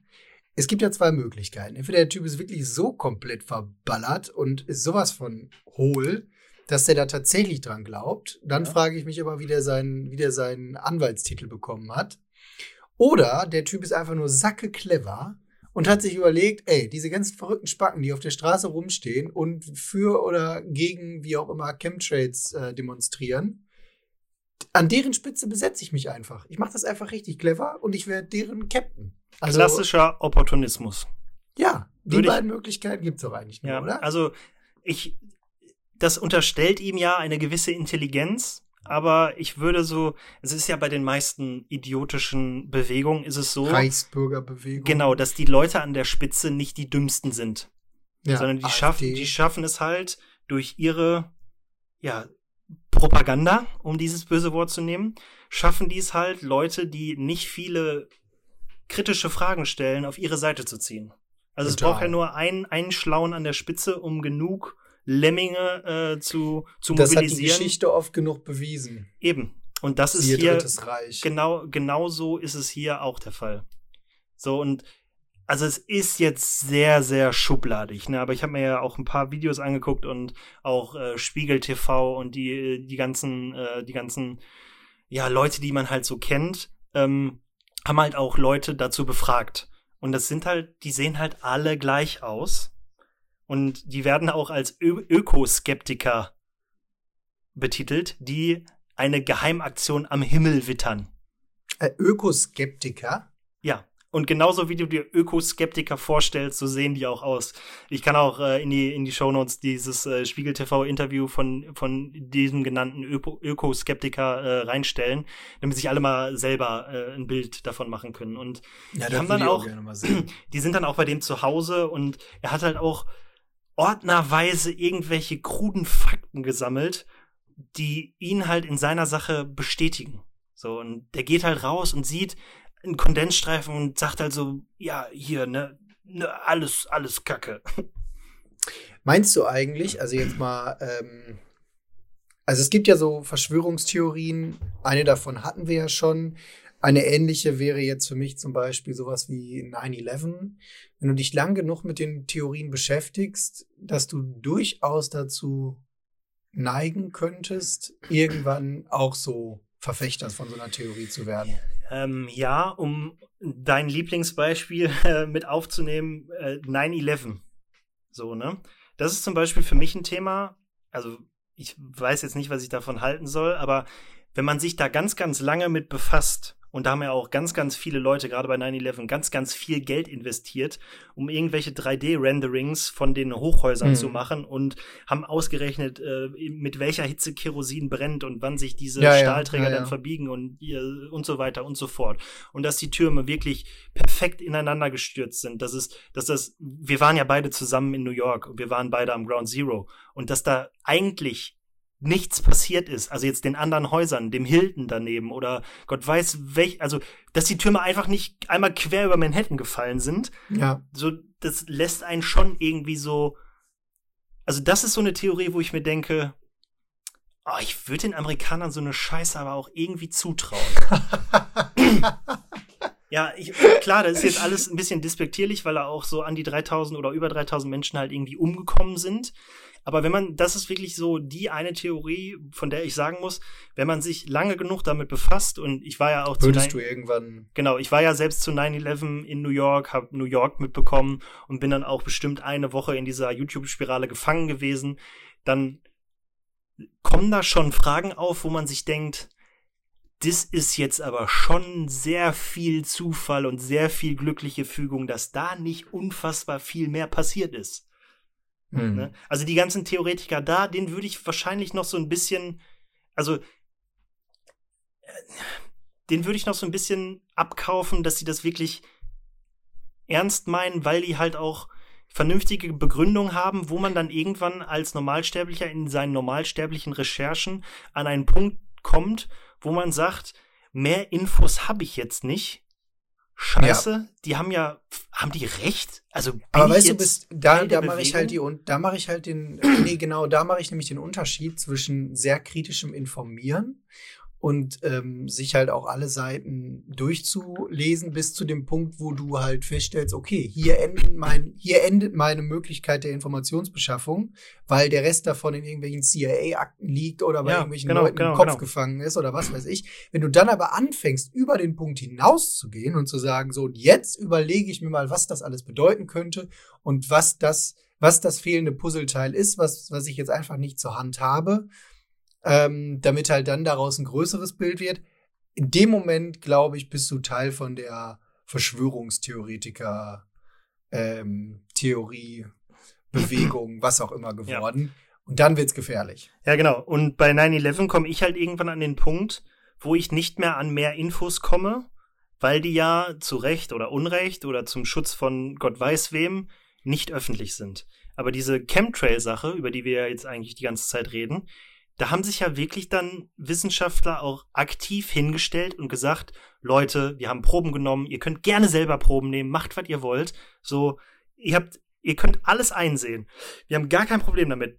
Es gibt ja zwei Möglichkeiten. Entweder der Typ ist wirklich so komplett verballert und ist sowas von hohl, dass der da tatsächlich dran glaubt. Dann Ja. frage ich mich aber, wie der, seinen, wie der seinen Anwaltstitel bekommen hat. Oder der Typ ist einfach nur sacke clever und hat sich überlegt, ey, diese ganzen verrückten Spacken, die auf der Straße rumstehen und für oder gegen, wie auch immer, Chemtrails äh, demonstrieren, an deren Spitze besetze ich mich einfach. Ich mache das einfach richtig clever und ich werde deren Captain. Also, Klassischer Opportunismus. Ja, die beiden Möglichkeiten gibt es doch eigentlich nur, Ja, oder? also ich, das unterstellt ihm ja eine gewisse Intelligenz, aber ich würde so, es ist ja bei den meisten idiotischen Bewegungen ist es so, Reichsbürgerbewegung. genau, dass die Leute an der Spitze nicht die dümmsten sind, ja, sondern die schaffen, die schaffen es halt durch ihre, ja, Propaganda, um dieses böse Wort zu nehmen, schaffen die es halt, Leute, die nicht viele kritische Fragen stellen, auf ihre Seite zu ziehen. Also es Total. braucht ja nur einen, einen Schlauen an der Spitze, um genug Lemminge äh, zu, zu das hat die mobilisieren. Geschichte oft genug bewiesen. Eben. Und das ist Siehe hier Drittes Reich. genau genau so ist es hier auch der Fall. So und also es ist jetzt sehr sehr schubladig, ne? Aber ich habe mir ja auch ein paar Videos angeguckt und auch äh, Spiegel TV und die die ganzen äh, die ganzen ja Leute, die man halt so kennt, ähm, haben halt auch Leute dazu befragt. Und das sind halt, die sehen halt alle gleich aus. Und die werden auch als Ö Ökoskeptiker betitelt, die eine Geheimaktion am Himmel wittern. Äh, Ökoskeptiker. Ja. Und genauso wie du dir Ökoskeptiker vorstellst, so sehen die auch aus. Ich kann auch äh, in die in die Shownotes dieses äh, Spiegel TV Interview von von diesem genannten Öko Ökoskeptiker äh, reinstellen, damit sich alle mal selber äh, ein Bild davon machen können. Und Ja, Die haben dann auch- sehen. die sind dann auch bei dem zu Hause und er hat halt auch ordnerweise irgendwelche kruden Fakten gesammelt, die ihn halt in seiner Sache bestätigen. So, und der geht halt raus und sieht einen Kondensstreifen und sagt halt so, ja, hier, ne, ne alles, alles Kacke. Meinst du eigentlich, also jetzt mal, ähm, also es gibt ja so Verschwörungstheorien, eine davon hatten wir ja schon. Eine ähnliche wäre jetzt für mich zum Beispiel sowas wie 9-11. Wenn du dich lang genug mit den Theorien beschäftigst, dass du durchaus dazu neigen könntest, irgendwann auch so Verfechter von so einer Theorie zu werden. Ähm, ja, um dein Lieblingsbeispiel äh, mit aufzunehmen, äh, 9-11. So, ne? Das ist zum Beispiel für mich ein Thema, also ich weiß jetzt nicht, was ich davon halten soll, aber wenn man sich da ganz, ganz lange mit befasst, und da haben ja auch ganz, ganz viele Leute, gerade bei 9-11, ganz, ganz viel Geld investiert, um irgendwelche 3D-Renderings von den Hochhäusern Mhm. zu machen und haben ausgerechnet, äh, mit welcher Hitze Kerosin brennt und wann sich diese Ja, Stahlträger ja, dann ja. verbiegen und, und so weiter und so fort. Und dass die Türme wirklich perfekt ineinander gestürzt sind. Das ist, dass das, wir waren ja beide zusammen in New York und wir waren beide am Ground Zero. Und dass da eigentlich nichts passiert ist, also jetzt den anderen Häusern, dem Hilton daneben oder Gott weiß welch, also dass die Türme einfach nicht einmal quer über Manhattan gefallen sind, Ja. so das lässt einen schon irgendwie so, also das ist so eine Theorie, wo ich mir denke, oh, ich würde den Amerikanern so eine Scheiße aber auch irgendwie zutrauen. ja, ich, klar, das ist jetzt alles ein bisschen despektierlich, weil da auch so an die 3000 oder über 3000 Menschen halt irgendwie umgekommen sind. Aber wenn man, das ist wirklich so die eine Theorie, von der ich sagen muss, wenn man sich lange genug damit befasst und ich war ja auch Würdest zu du irgendwann Genau, ich war ja selbst zu 9/11 in New York, habe New York mitbekommen und bin dann auch bestimmt eine Woche in dieser YouTube-Spirale gefangen gewesen, dann kommen da schon Fragen auf, wo man sich denkt, das ist jetzt aber schon sehr viel Zufall und sehr viel glückliche Fügung, dass da nicht unfassbar viel mehr passiert ist. Mhm. Also die ganzen Theoretiker da, den würde ich wahrscheinlich noch so ein bisschen, also äh, den würde ich noch so ein bisschen abkaufen, dass sie das wirklich ernst meinen, weil die halt auch vernünftige Begründung haben, wo man dann irgendwann als Normalsterblicher in seinen normalsterblichen Recherchen an einen Punkt kommt, wo man sagt, mehr Infos habe ich jetzt nicht. Scheiße, ja. die haben ja, haben die recht? Also, aber weißt du, bist, da, da mache ich halt die, und da mache ich halt den, nee, genau, da mache ich nämlich den Unterschied zwischen sehr kritischem Informieren und ähm, sich halt auch alle Seiten durchzulesen bis zu dem Punkt, wo du halt feststellst, okay, hier endet mein, hier endet meine Möglichkeit der Informationsbeschaffung, weil der Rest davon in irgendwelchen CIA-Akten liegt oder bei ja, irgendwelchen genau, Leuten genau, im Kopf genau. gefangen ist oder was weiß ich. Wenn du dann aber anfängst, über den Punkt hinauszugehen und zu sagen, so, jetzt überlege ich mir mal, was das alles bedeuten könnte und was das, was das fehlende Puzzleteil ist, was, was ich jetzt einfach nicht zur Hand habe ähm, damit halt dann daraus ein größeres Bild wird. In dem Moment, glaube ich, bist du Teil von der Verschwörungstheoretiker ähm, Theorie, Bewegung, was auch immer geworden. Ja. Und dann wird's gefährlich. Ja, genau. Und bei 9-11 komme ich halt irgendwann an den Punkt, wo ich nicht mehr an mehr Infos komme, weil die ja zu Recht oder Unrecht oder zum Schutz von Gott weiß wem nicht öffentlich sind. Aber diese Chemtrail-Sache, über die wir ja jetzt eigentlich die ganze Zeit reden, da haben sich ja wirklich dann Wissenschaftler auch aktiv hingestellt und gesagt, Leute, wir haben Proben genommen, ihr könnt gerne selber Proben nehmen, macht, was ihr wollt. So, ihr habt, ihr könnt alles einsehen. Wir haben gar kein Problem damit.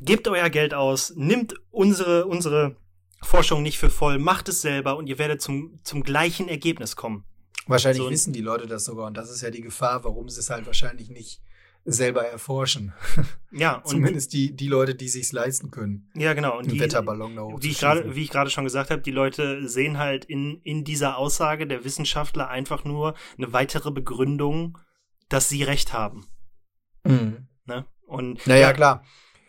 Gebt euer Geld aus, nimmt unsere, unsere Forschung nicht für voll, macht es selber und ihr werdet zum, zum gleichen Ergebnis kommen. Wahrscheinlich so, wissen die Leute das sogar und das ist ja die Gefahr, warum sie es halt wahrscheinlich nicht selber erforschen. Ja, zumindest die die Leute, die sich's leisten können. Ja, genau. Und die Wetterballon da wie ich gerade wie ich gerade schon gesagt habe, die Leute sehen halt in in dieser Aussage der Wissenschaftler einfach nur eine weitere Begründung, dass sie recht haben. Mhm. Ne? Und naja, ja, klar.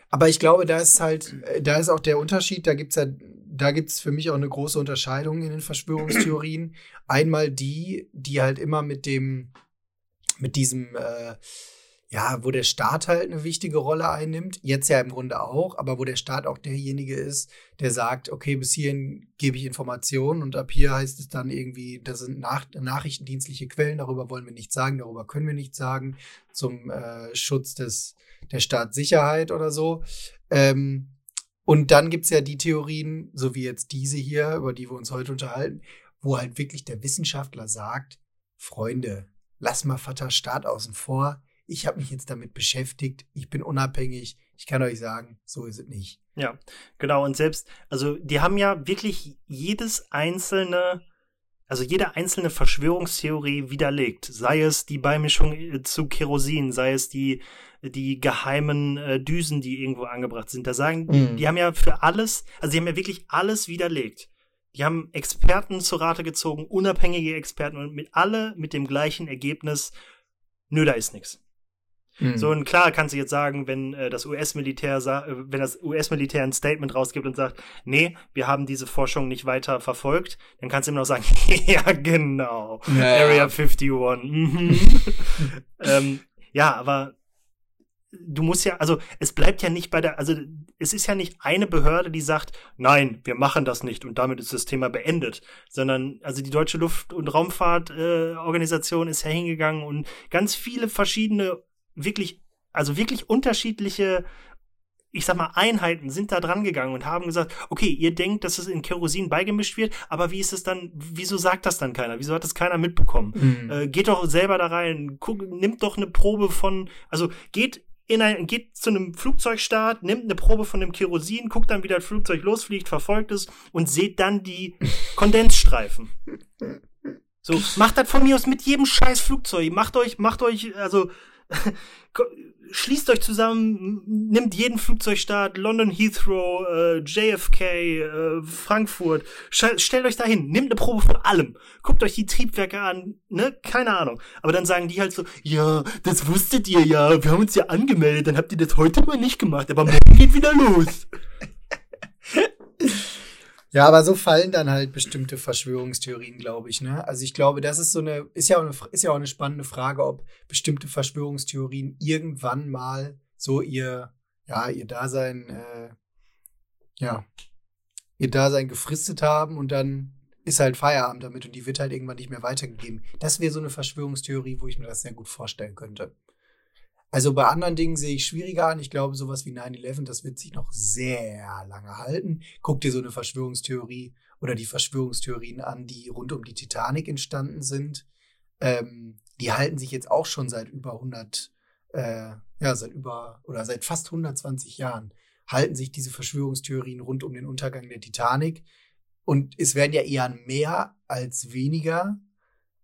Aber ich glaube, da ist halt, da ist auch der Unterschied, da gibt's ja, da gibt's für mich auch eine große Unterscheidung in den Verschwörungstheorien. Einmal die, die halt immer mit dem, mit diesem, äh, ja, wo der Staat halt eine wichtige Rolle einnimmt, jetzt ja im Grunde auch, aber wo der Staat auch derjenige ist, der sagt, okay, bis hierhin gebe ich Informationen und ab hier heißt es dann irgendwie, das sind nach nachrichtendienstliche Quellen, darüber wollen wir nichts sagen, darüber können wir nichts sagen, zum äh, Schutz des, der Staatssicherheit oder so. Ähm, und dann gibt's ja die Theorien, so wie jetzt diese hier, über die wir uns heute unterhalten, wo halt wirklich der Wissenschaftler sagt, Freunde, lass mal Vater Staat außen vor ich habe mich jetzt damit beschäftigt, ich bin unabhängig, ich kann euch sagen, so ist es nicht. Ja, genau. Und selbst, also die haben ja wirklich jedes einzelne, also jede einzelne Verschwörungstheorie widerlegt. Sei es die Beimischung äh, zu Kerosin, sei es die, die geheimen äh, Düsen, die irgendwo angebracht sind. Da sagen, mhm. die haben ja für alles, also die haben ja wirklich alles widerlegt. Die haben Experten zu Rate gezogen, unabhängige Experten und mit alle mit dem gleichen Ergebnis, nö, da ist nichts. Mhm. So, und klar kannst du jetzt sagen, wenn äh, das US-Militär äh, wenn das US-Militär ein Statement rausgibt und sagt, nee, wir haben diese Forschung nicht weiter verfolgt, dann kannst du immer noch sagen, ja, genau. Ja, Area 51. Mhm. ähm, ja, aber du musst ja, also es bleibt ja nicht bei der, also es ist ja nicht eine Behörde, die sagt, nein, wir machen das nicht und damit ist das Thema beendet, sondern also die Deutsche Luft- und Raumfahrtorganisation äh, ist ja hingegangen und ganz viele verschiedene wirklich, also wirklich unterschiedliche ich sag mal, Einheiten sind da dran gegangen und haben gesagt, okay, ihr denkt, dass es in Kerosin beigemischt wird, aber wie ist es dann, wieso sagt das dann keiner? Wieso hat das keiner mitbekommen? Mhm. Äh, geht doch selber da rein, guck, nimmt doch eine Probe von, also geht in ein, geht zu einem Flugzeugstart, nimmt eine Probe von dem Kerosin, guckt dann, wie das Flugzeug losfliegt, verfolgt es und seht dann die Kondensstreifen. So, macht das von mir aus mit jedem scheiß Flugzeug. Macht euch, macht euch, also, schließt euch zusammen, nimmt jeden Flugzeugstart, London Heathrow, äh, JFK, äh, Frankfurt, stellt euch dahin, nimmt eine Probe von allem, guckt euch die Triebwerke an, ne, keine Ahnung. Aber dann sagen die halt so, ja, das wusstet ihr ja, wir haben uns ja angemeldet, dann habt ihr das heute mal nicht gemacht, aber morgen geht wieder los. Ja, aber so fallen dann halt bestimmte Verschwörungstheorien, glaube ich. Ne? Also ich glaube, das ist so eine ist ja auch eine ist ja auch eine spannende Frage, ob bestimmte Verschwörungstheorien irgendwann mal so ihr ja ihr Dasein äh, ja ihr Dasein gefristet haben und dann ist halt Feierabend damit und die wird halt irgendwann nicht mehr weitergegeben. Das wäre so eine Verschwörungstheorie, wo ich mir das sehr gut vorstellen könnte. Also bei anderen Dingen sehe ich schwieriger an. Ich glaube, sowas wie 9-11, das wird sich noch sehr lange halten. Guck dir so eine Verschwörungstheorie oder die Verschwörungstheorien an, die rund um die Titanic entstanden sind. Ähm, die halten sich jetzt auch schon seit über 100, äh, ja, seit über oder seit fast 120 Jahren halten sich diese Verschwörungstheorien rund um den Untergang der Titanic. Und es werden ja eher mehr als weniger.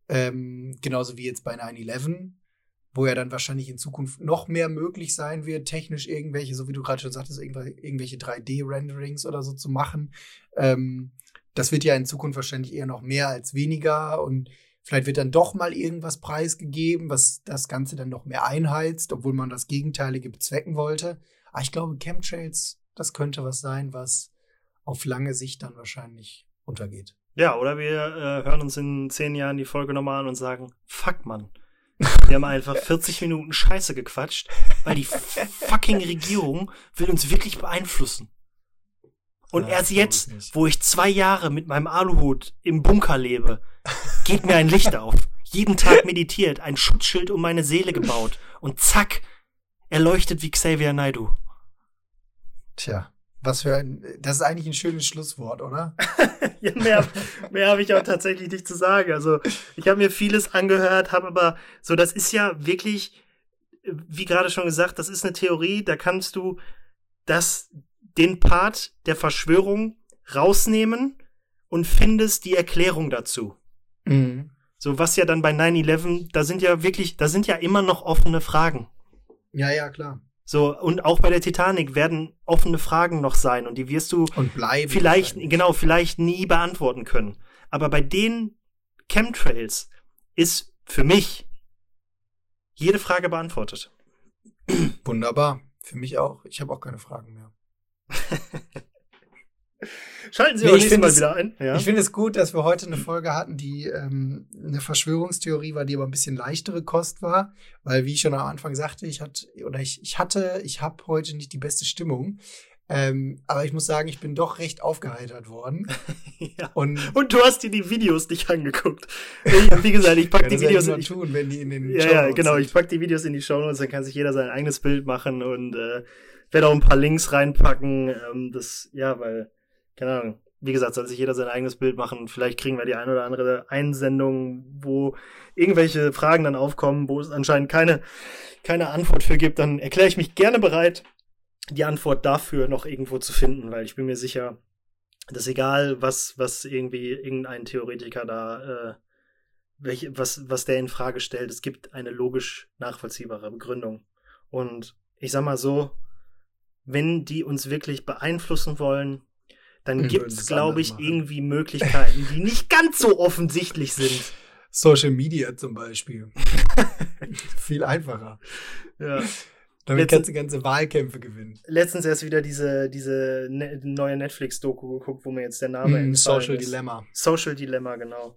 Ähm, genauso wie jetzt bei 9-11 wo ja dann wahrscheinlich in Zukunft noch mehr möglich sein wird, technisch irgendwelche, so wie du gerade schon sagtest, irgendwelche 3D-Renderings oder so zu machen. Ähm, das wird ja in Zukunft wahrscheinlich eher noch mehr als weniger und vielleicht wird dann doch mal irgendwas preisgegeben, was das Ganze dann noch mehr einheizt, obwohl man das Gegenteilige bezwecken wollte. Aber ich glaube, Chemtrails, das könnte was sein, was auf lange Sicht dann wahrscheinlich untergeht. Ja, oder wir äh, hören uns in zehn Jahren die Folge nochmal an und sagen, fuck man, wir haben einfach 40 Minuten Scheiße gequatscht, weil die fucking Regierung will uns wirklich beeinflussen. Und ja, erst jetzt, wo ich zwei Jahre mit meinem Aluhut im Bunker lebe, geht mir ein Licht auf. Jeden Tag meditiert, ein Schutzschild um meine Seele gebaut. Und zack, er leuchtet wie Xavier Naidu. Tja. Was für ein, das ist eigentlich ein schönes Schlusswort, oder? ja, mehr mehr habe ich auch tatsächlich nicht zu sagen. Also, ich habe mir vieles angehört, habe aber so, das ist ja wirklich, wie gerade schon gesagt, das ist eine Theorie, da kannst du das, den Part der Verschwörung rausnehmen und findest die Erklärung dazu. Mhm. So, was ja dann bei 9-11, da sind ja wirklich, da sind ja immer noch offene Fragen. Ja, ja, klar. So, und auch bei der Titanic werden offene Fragen noch sein und die wirst du vielleicht, genau, vielleicht nie beantworten können. Aber bei den Chemtrails ist für mich jede Frage beantwortet. Wunderbar. Für mich auch. Ich habe auch keine Fragen mehr. Schalten Sie nee, auch nächstes Mal wieder ein. Ja. Ich finde es gut, dass wir heute eine Folge hatten, die ähm, eine Verschwörungstheorie war, die aber ein bisschen leichtere Kost war, weil wie ich schon am Anfang sagte, ich hatte oder ich, ich hatte, ich habe heute nicht die beste Stimmung. Ähm, aber ich muss sagen, ich bin doch recht aufgeheitert worden. ja. und, und du hast dir die Videos nicht angeguckt. Ich, wie gesagt, ich pack ja, die Videos in, tun, wenn die in den Ja, ja, genau, sind. ich pack die Videos in die Show Notes, dann kann sich jeder sein eigenes Bild machen und äh, werde auch ein paar Links reinpacken. Ähm, das, ja, weil keine Ahnung. Wie gesagt, soll sich jeder sein eigenes Bild machen. Vielleicht kriegen wir die ein oder andere Einsendung, wo irgendwelche Fragen dann aufkommen, wo es anscheinend keine, keine Antwort für gibt. Dann erkläre ich mich gerne bereit, die Antwort dafür noch irgendwo zu finden, weil ich bin mir sicher, dass egal, was, was irgendwie irgendein Theoretiker da, äh, welch, was, was der in Frage stellt, es gibt eine logisch nachvollziehbare Begründung. Und ich sag mal so, wenn die uns wirklich beeinflussen wollen, dann gibt es, glaube ich, machen. irgendwie Möglichkeiten, die nicht ganz so offensichtlich sind. Social Media zum Beispiel. Viel einfacher. Ja. Damit Letzten, kannst du ganze Wahlkämpfe gewinnen. Letztens erst wieder diese, diese ne neue Netflix-Doku geguckt, wo mir jetzt der Name mm, Social ist. Dilemma. Social Dilemma, genau.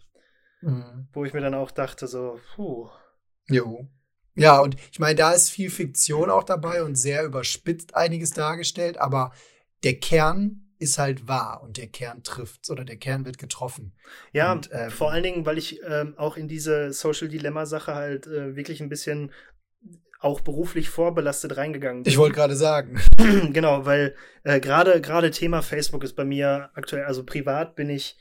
Mhm. Wo ich mir dann auch dachte, so, puh. Jo. Ja, und ich meine, da ist viel Fiktion auch dabei und sehr überspitzt einiges dargestellt, aber der Kern ist halt wahr und der Kern trifft oder der Kern wird getroffen. Ja, und, ähm, vor allen Dingen, weil ich ähm, auch in diese Social Dilemma Sache halt äh, wirklich ein bisschen auch beruflich vorbelastet reingegangen bin. Ich wollte gerade sagen. genau, weil äh, gerade gerade Thema Facebook ist bei mir aktuell, also privat bin ich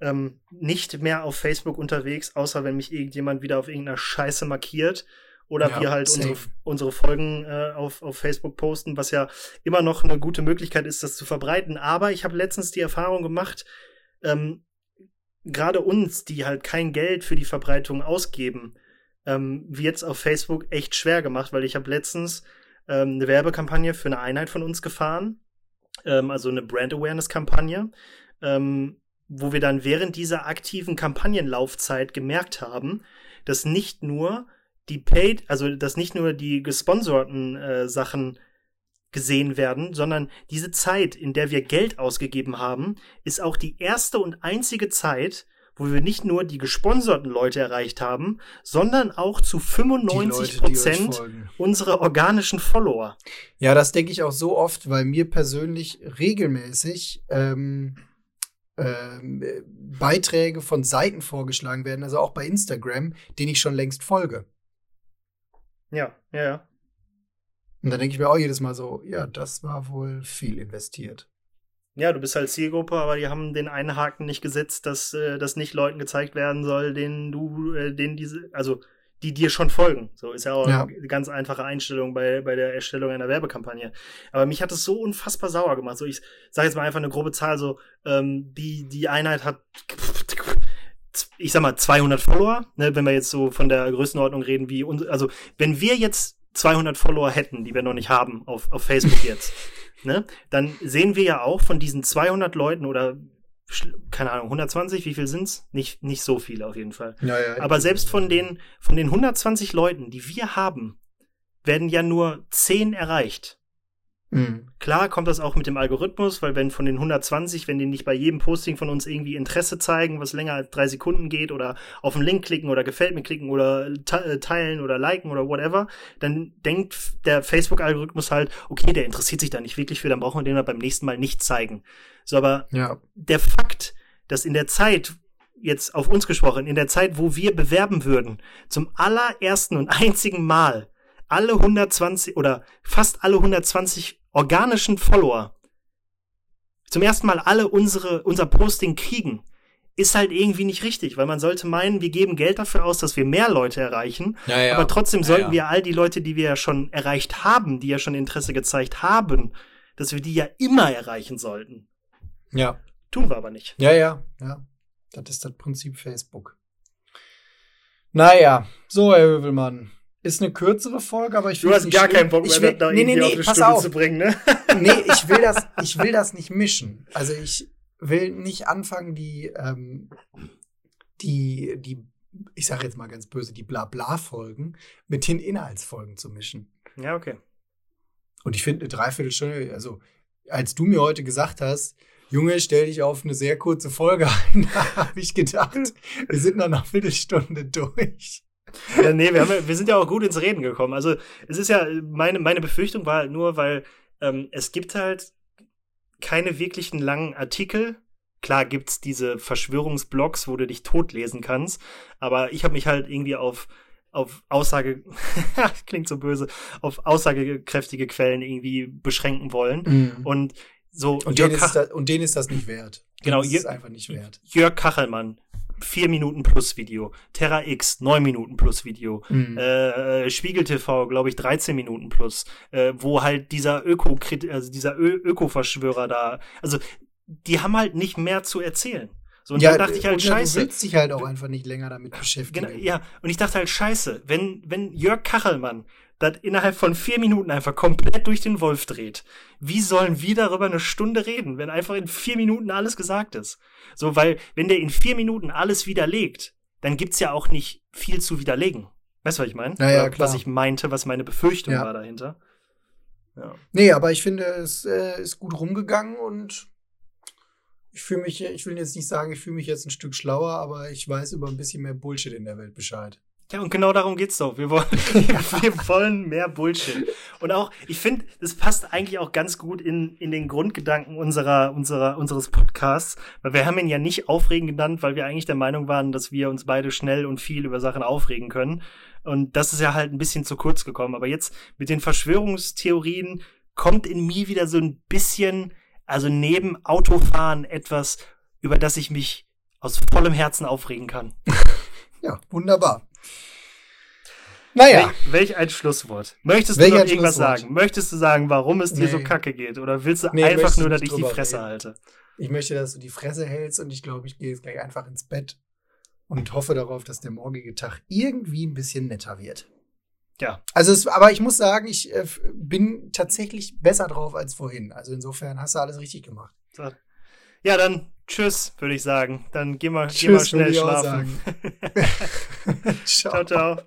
ähm, nicht mehr auf Facebook unterwegs, außer wenn mich irgendjemand wieder auf irgendeiner Scheiße markiert oder Ja, wir halt same. unsere, unsere Folgen äh, auf, auf Facebook posten, was ja immer noch eine gute Möglichkeit ist, das zu verbreiten. Aber ich habe letztens die Erfahrung gemacht, ähm, gerade uns, die halt kein Geld für die Verbreitung ausgeben, ähm, wird's auf Facebook echt schwer gemacht, weil ich habe letztens ähm, eine Werbekampagne für eine Einheit von uns gefahren, ähm, also eine Brand Awareness Kampagne, ähm, wo wir dann während dieser aktiven Kampagnenlaufzeit gemerkt haben, dass nicht nur die Paid, also dass nicht nur die gesponserten äh, Sachen gesehen werden, sondern diese Zeit, in der wir Geld ausgegeben haben, ist auch die erste und einzige Zeit, wo wir nicht nur die gesponserten Leute erreicht haben, sondern auch zu Die 95 Leute, Prozent folgen. unsere organischen Follower. Ja, das denke ich auch so oft, weil mir persönlich regelmäßig ähm, ähm, äh, Beiträge von Seiten vorgeschlagen werden, also auch bei Instagram, denen ich schon längst folge. Ja, ja, ja. Und dann denke ich mir auch jedes Mal so, ja, das war wohl viel investiert. Ja, du bist halt Zielgruppe, aber die haben den einen Haken nicht gesetzt, dass äh, das nicht Leuten gezeigt werden soll, denen du, äh, denen diese, also die dir schon folgen. So ist ja auch Ja. eine ganz einfache Einstellung bei, bei der Erstellung einer Werbekampagne. Aber mich hat es so unfassbar sauer gemacht. So, ich sage jetzt mal einfach eine grobe Zahl, so, ähm, die, die Einheit hat, ich sag mal, 200 Follower, ne, wenn wir jetzt so von der Größenordnung reden, wie, uns, also, wenn wir jetzt 200 Follower hätten, die wir noch nicht haben auf, auf Facebook jetzt, ne, dann sehen wir ja auch von diesen 200 Leuten oder keine Ahnung, 120, wie viel sind's? Nicht, nicht so viele auf jeden Fall. Ja, ja, Aber selbst von den, von den 120 Leuten, die wir haben, werden ja nur 10 erreicht. Mhm. Klar kommt das auch mit dem Algorithmus, weil wenn von den 120, wenn die nicht bei jedem Posting von uns irgendwie Interesse zeigen, was länger als drei Sekunden geht oder auf einen Link klicken oder gefällt mir klicken oder te- äh, teilen oder liken oder whatever, dann denkt der Facebook-Algorithmus halt, okay, der interessiert sich da nicht wirklich für, dann brauchen wir den halt beim nächsten Mal nicht zeigen. So, aber Ja. der Fakt, dass in der Zeit, jetzt auf uns gesprochen, in der Zeit, wo wir bewerben würden, zum allerersten und einzigen Mal alle 120 oder fast alle 120 organischen Follower zum ersten Mal alle unsere, unser Posting kriegen, ist halt irgendwie nicht richtig, weil man sollte meinen, wir geben Geld dafür aus, dass wir mehr Leute erreichen, Ja, ja. aber trotzdem sollten ja. wir all die Leute, die wir ja schon erreicht haben, die ja schon Interesse gezeigt haben, dass wir die ja immer erreichen sollten. Ja. Tun wir aber nicht. Ja, ja, ja. Das ist das Prinzip Facebook. Naja, so, Herr Hövelmann. Ist eine kürzere Folge, aber ich Du find's hast nicht gar schlimm. keinen Bock mehr, will, das da nee, nee, irgendwie auf nee, eine pass Stunde auf. zu bringen, ne? Nee, ich will das, ich will das nicht mischen. Also ich will nicht anfangen, die, ähm, die, die, ich sage jetzt mal ganz böse, die Blabla-Folgen mit den Inhaltsfolgen zu mischen. Ja, okay. Und ich finde eine Dreiviertelstunde, also als du mir heute gesagt hast, Junge, stell dich auf eine sehr kurze Folge ein, da habe ich gedacht, wir sind nach einer Viertelstunde durch. Ja, nee, wir, haben, wir sind ja auch gut ins Reden gekommen. Also es ist ja, meine, meine Befürchtung war halt nur, weil ähm, es gibt halt keine wirklichen langen Artikel. Klar gibt's diese Verschwörungsblogs, wo du dich totlesen kannst, aber ich habe mich halt irgendwie auf auf Aussage klingt so böse auf aussagekräftige Quellen irgendwie beschränken wollen Und, und so und, Jörg denen ist das, und denen ist das nicht wert. Genau, Denen ist es einfach nicht wert. Jörg Kachelmann, 4 Minuten plus Video. Terra X, 9 Minuten plus Video. Mhm. Äh, Spiegel TV, glaube ich, 13 Minuten plus. Äh, wo halt dieser Öko, also dieser Ö Öko-Verschwörer da, also die haben halt nicht mehr zu erzählen. So, und dann dachte ich halt, und ja, Du scheiße. willst dich halt auch einfach nicht länger damit beschäftigen. Genau, ja, und ich dachte halt, scheiße, wenn, wenn Jörg Kachelmann das innerhalb von vier Minuten einfach komplett durch den Wolf dreht, wie sollen wir darüber eine Stunde reden, wenn einfach in vier Minuten alles gesagt ist? So, weil, wenn der in vier Minuten alles widerlegt, dann gibt's ja auch nicht viel zu widerlegen. Weißt du, was ich meine? Ja, ja, Oder klar. Was ich meinte, was meine Befürchtung Ja. war dahinter. Ja. Nee, aber ich finde, es äh, ist gut rumgegangen und ich fühle mich, ich will jetzt nicht sagen, ich fühle mich jetzt ein Stück schlauer, aber ich weiß über ein bisschen mehr Bullshit in der Welt Bescheid. Ja, und genau darum geht's doch. Wir wollen, wir wollen mehr Bullshit. Und auch, ich finde, das passt eigentlich auch ganz gut in, in den Grundgedanken unserer, unserer, unseres Podcasts, weil wir haben ihn ja nicht aufregen genannt, weil wir eigentlich der Meinung waren, dass wir uns beide schnell und viel über Sachen aufregen können. Und das ist ja halt ein bisschen zu kurz gekommen. Aber jetzt mit den Verschwörungstheorien kommt in mir wieder so ein bisschen, also neben Autofahren etwas, über das ich mich aus vollem Herzen aufregen kann. Ja, wunderbar. Naja. Welch, welch ein Schlusswort. Möchtest Welch du noch irgendwas sagen? Möchtest du sagen, warum es dir so Nee. kacke geht? Oder willst du Nee, einfach nur, dass ich die Fresse reden. halte? Ich möchte, dass du die Fresse hältst und ich glaube, ich gehe jetzt gleich einfach ins Bett und hoffe darauf, dass der morgige Tag irgendwie ein bisschen netter wird. Ja. Also, es, aber ich muss sagen, ich äh, bin tatsächlich besser drauf als vorhin. Also insofern hast du alles richtig gemacht. So. Ja, dann tschüss, würde ich sagen. Dann geh mal, geh mal Tschüss, schnell schlafen. ciao, ciao.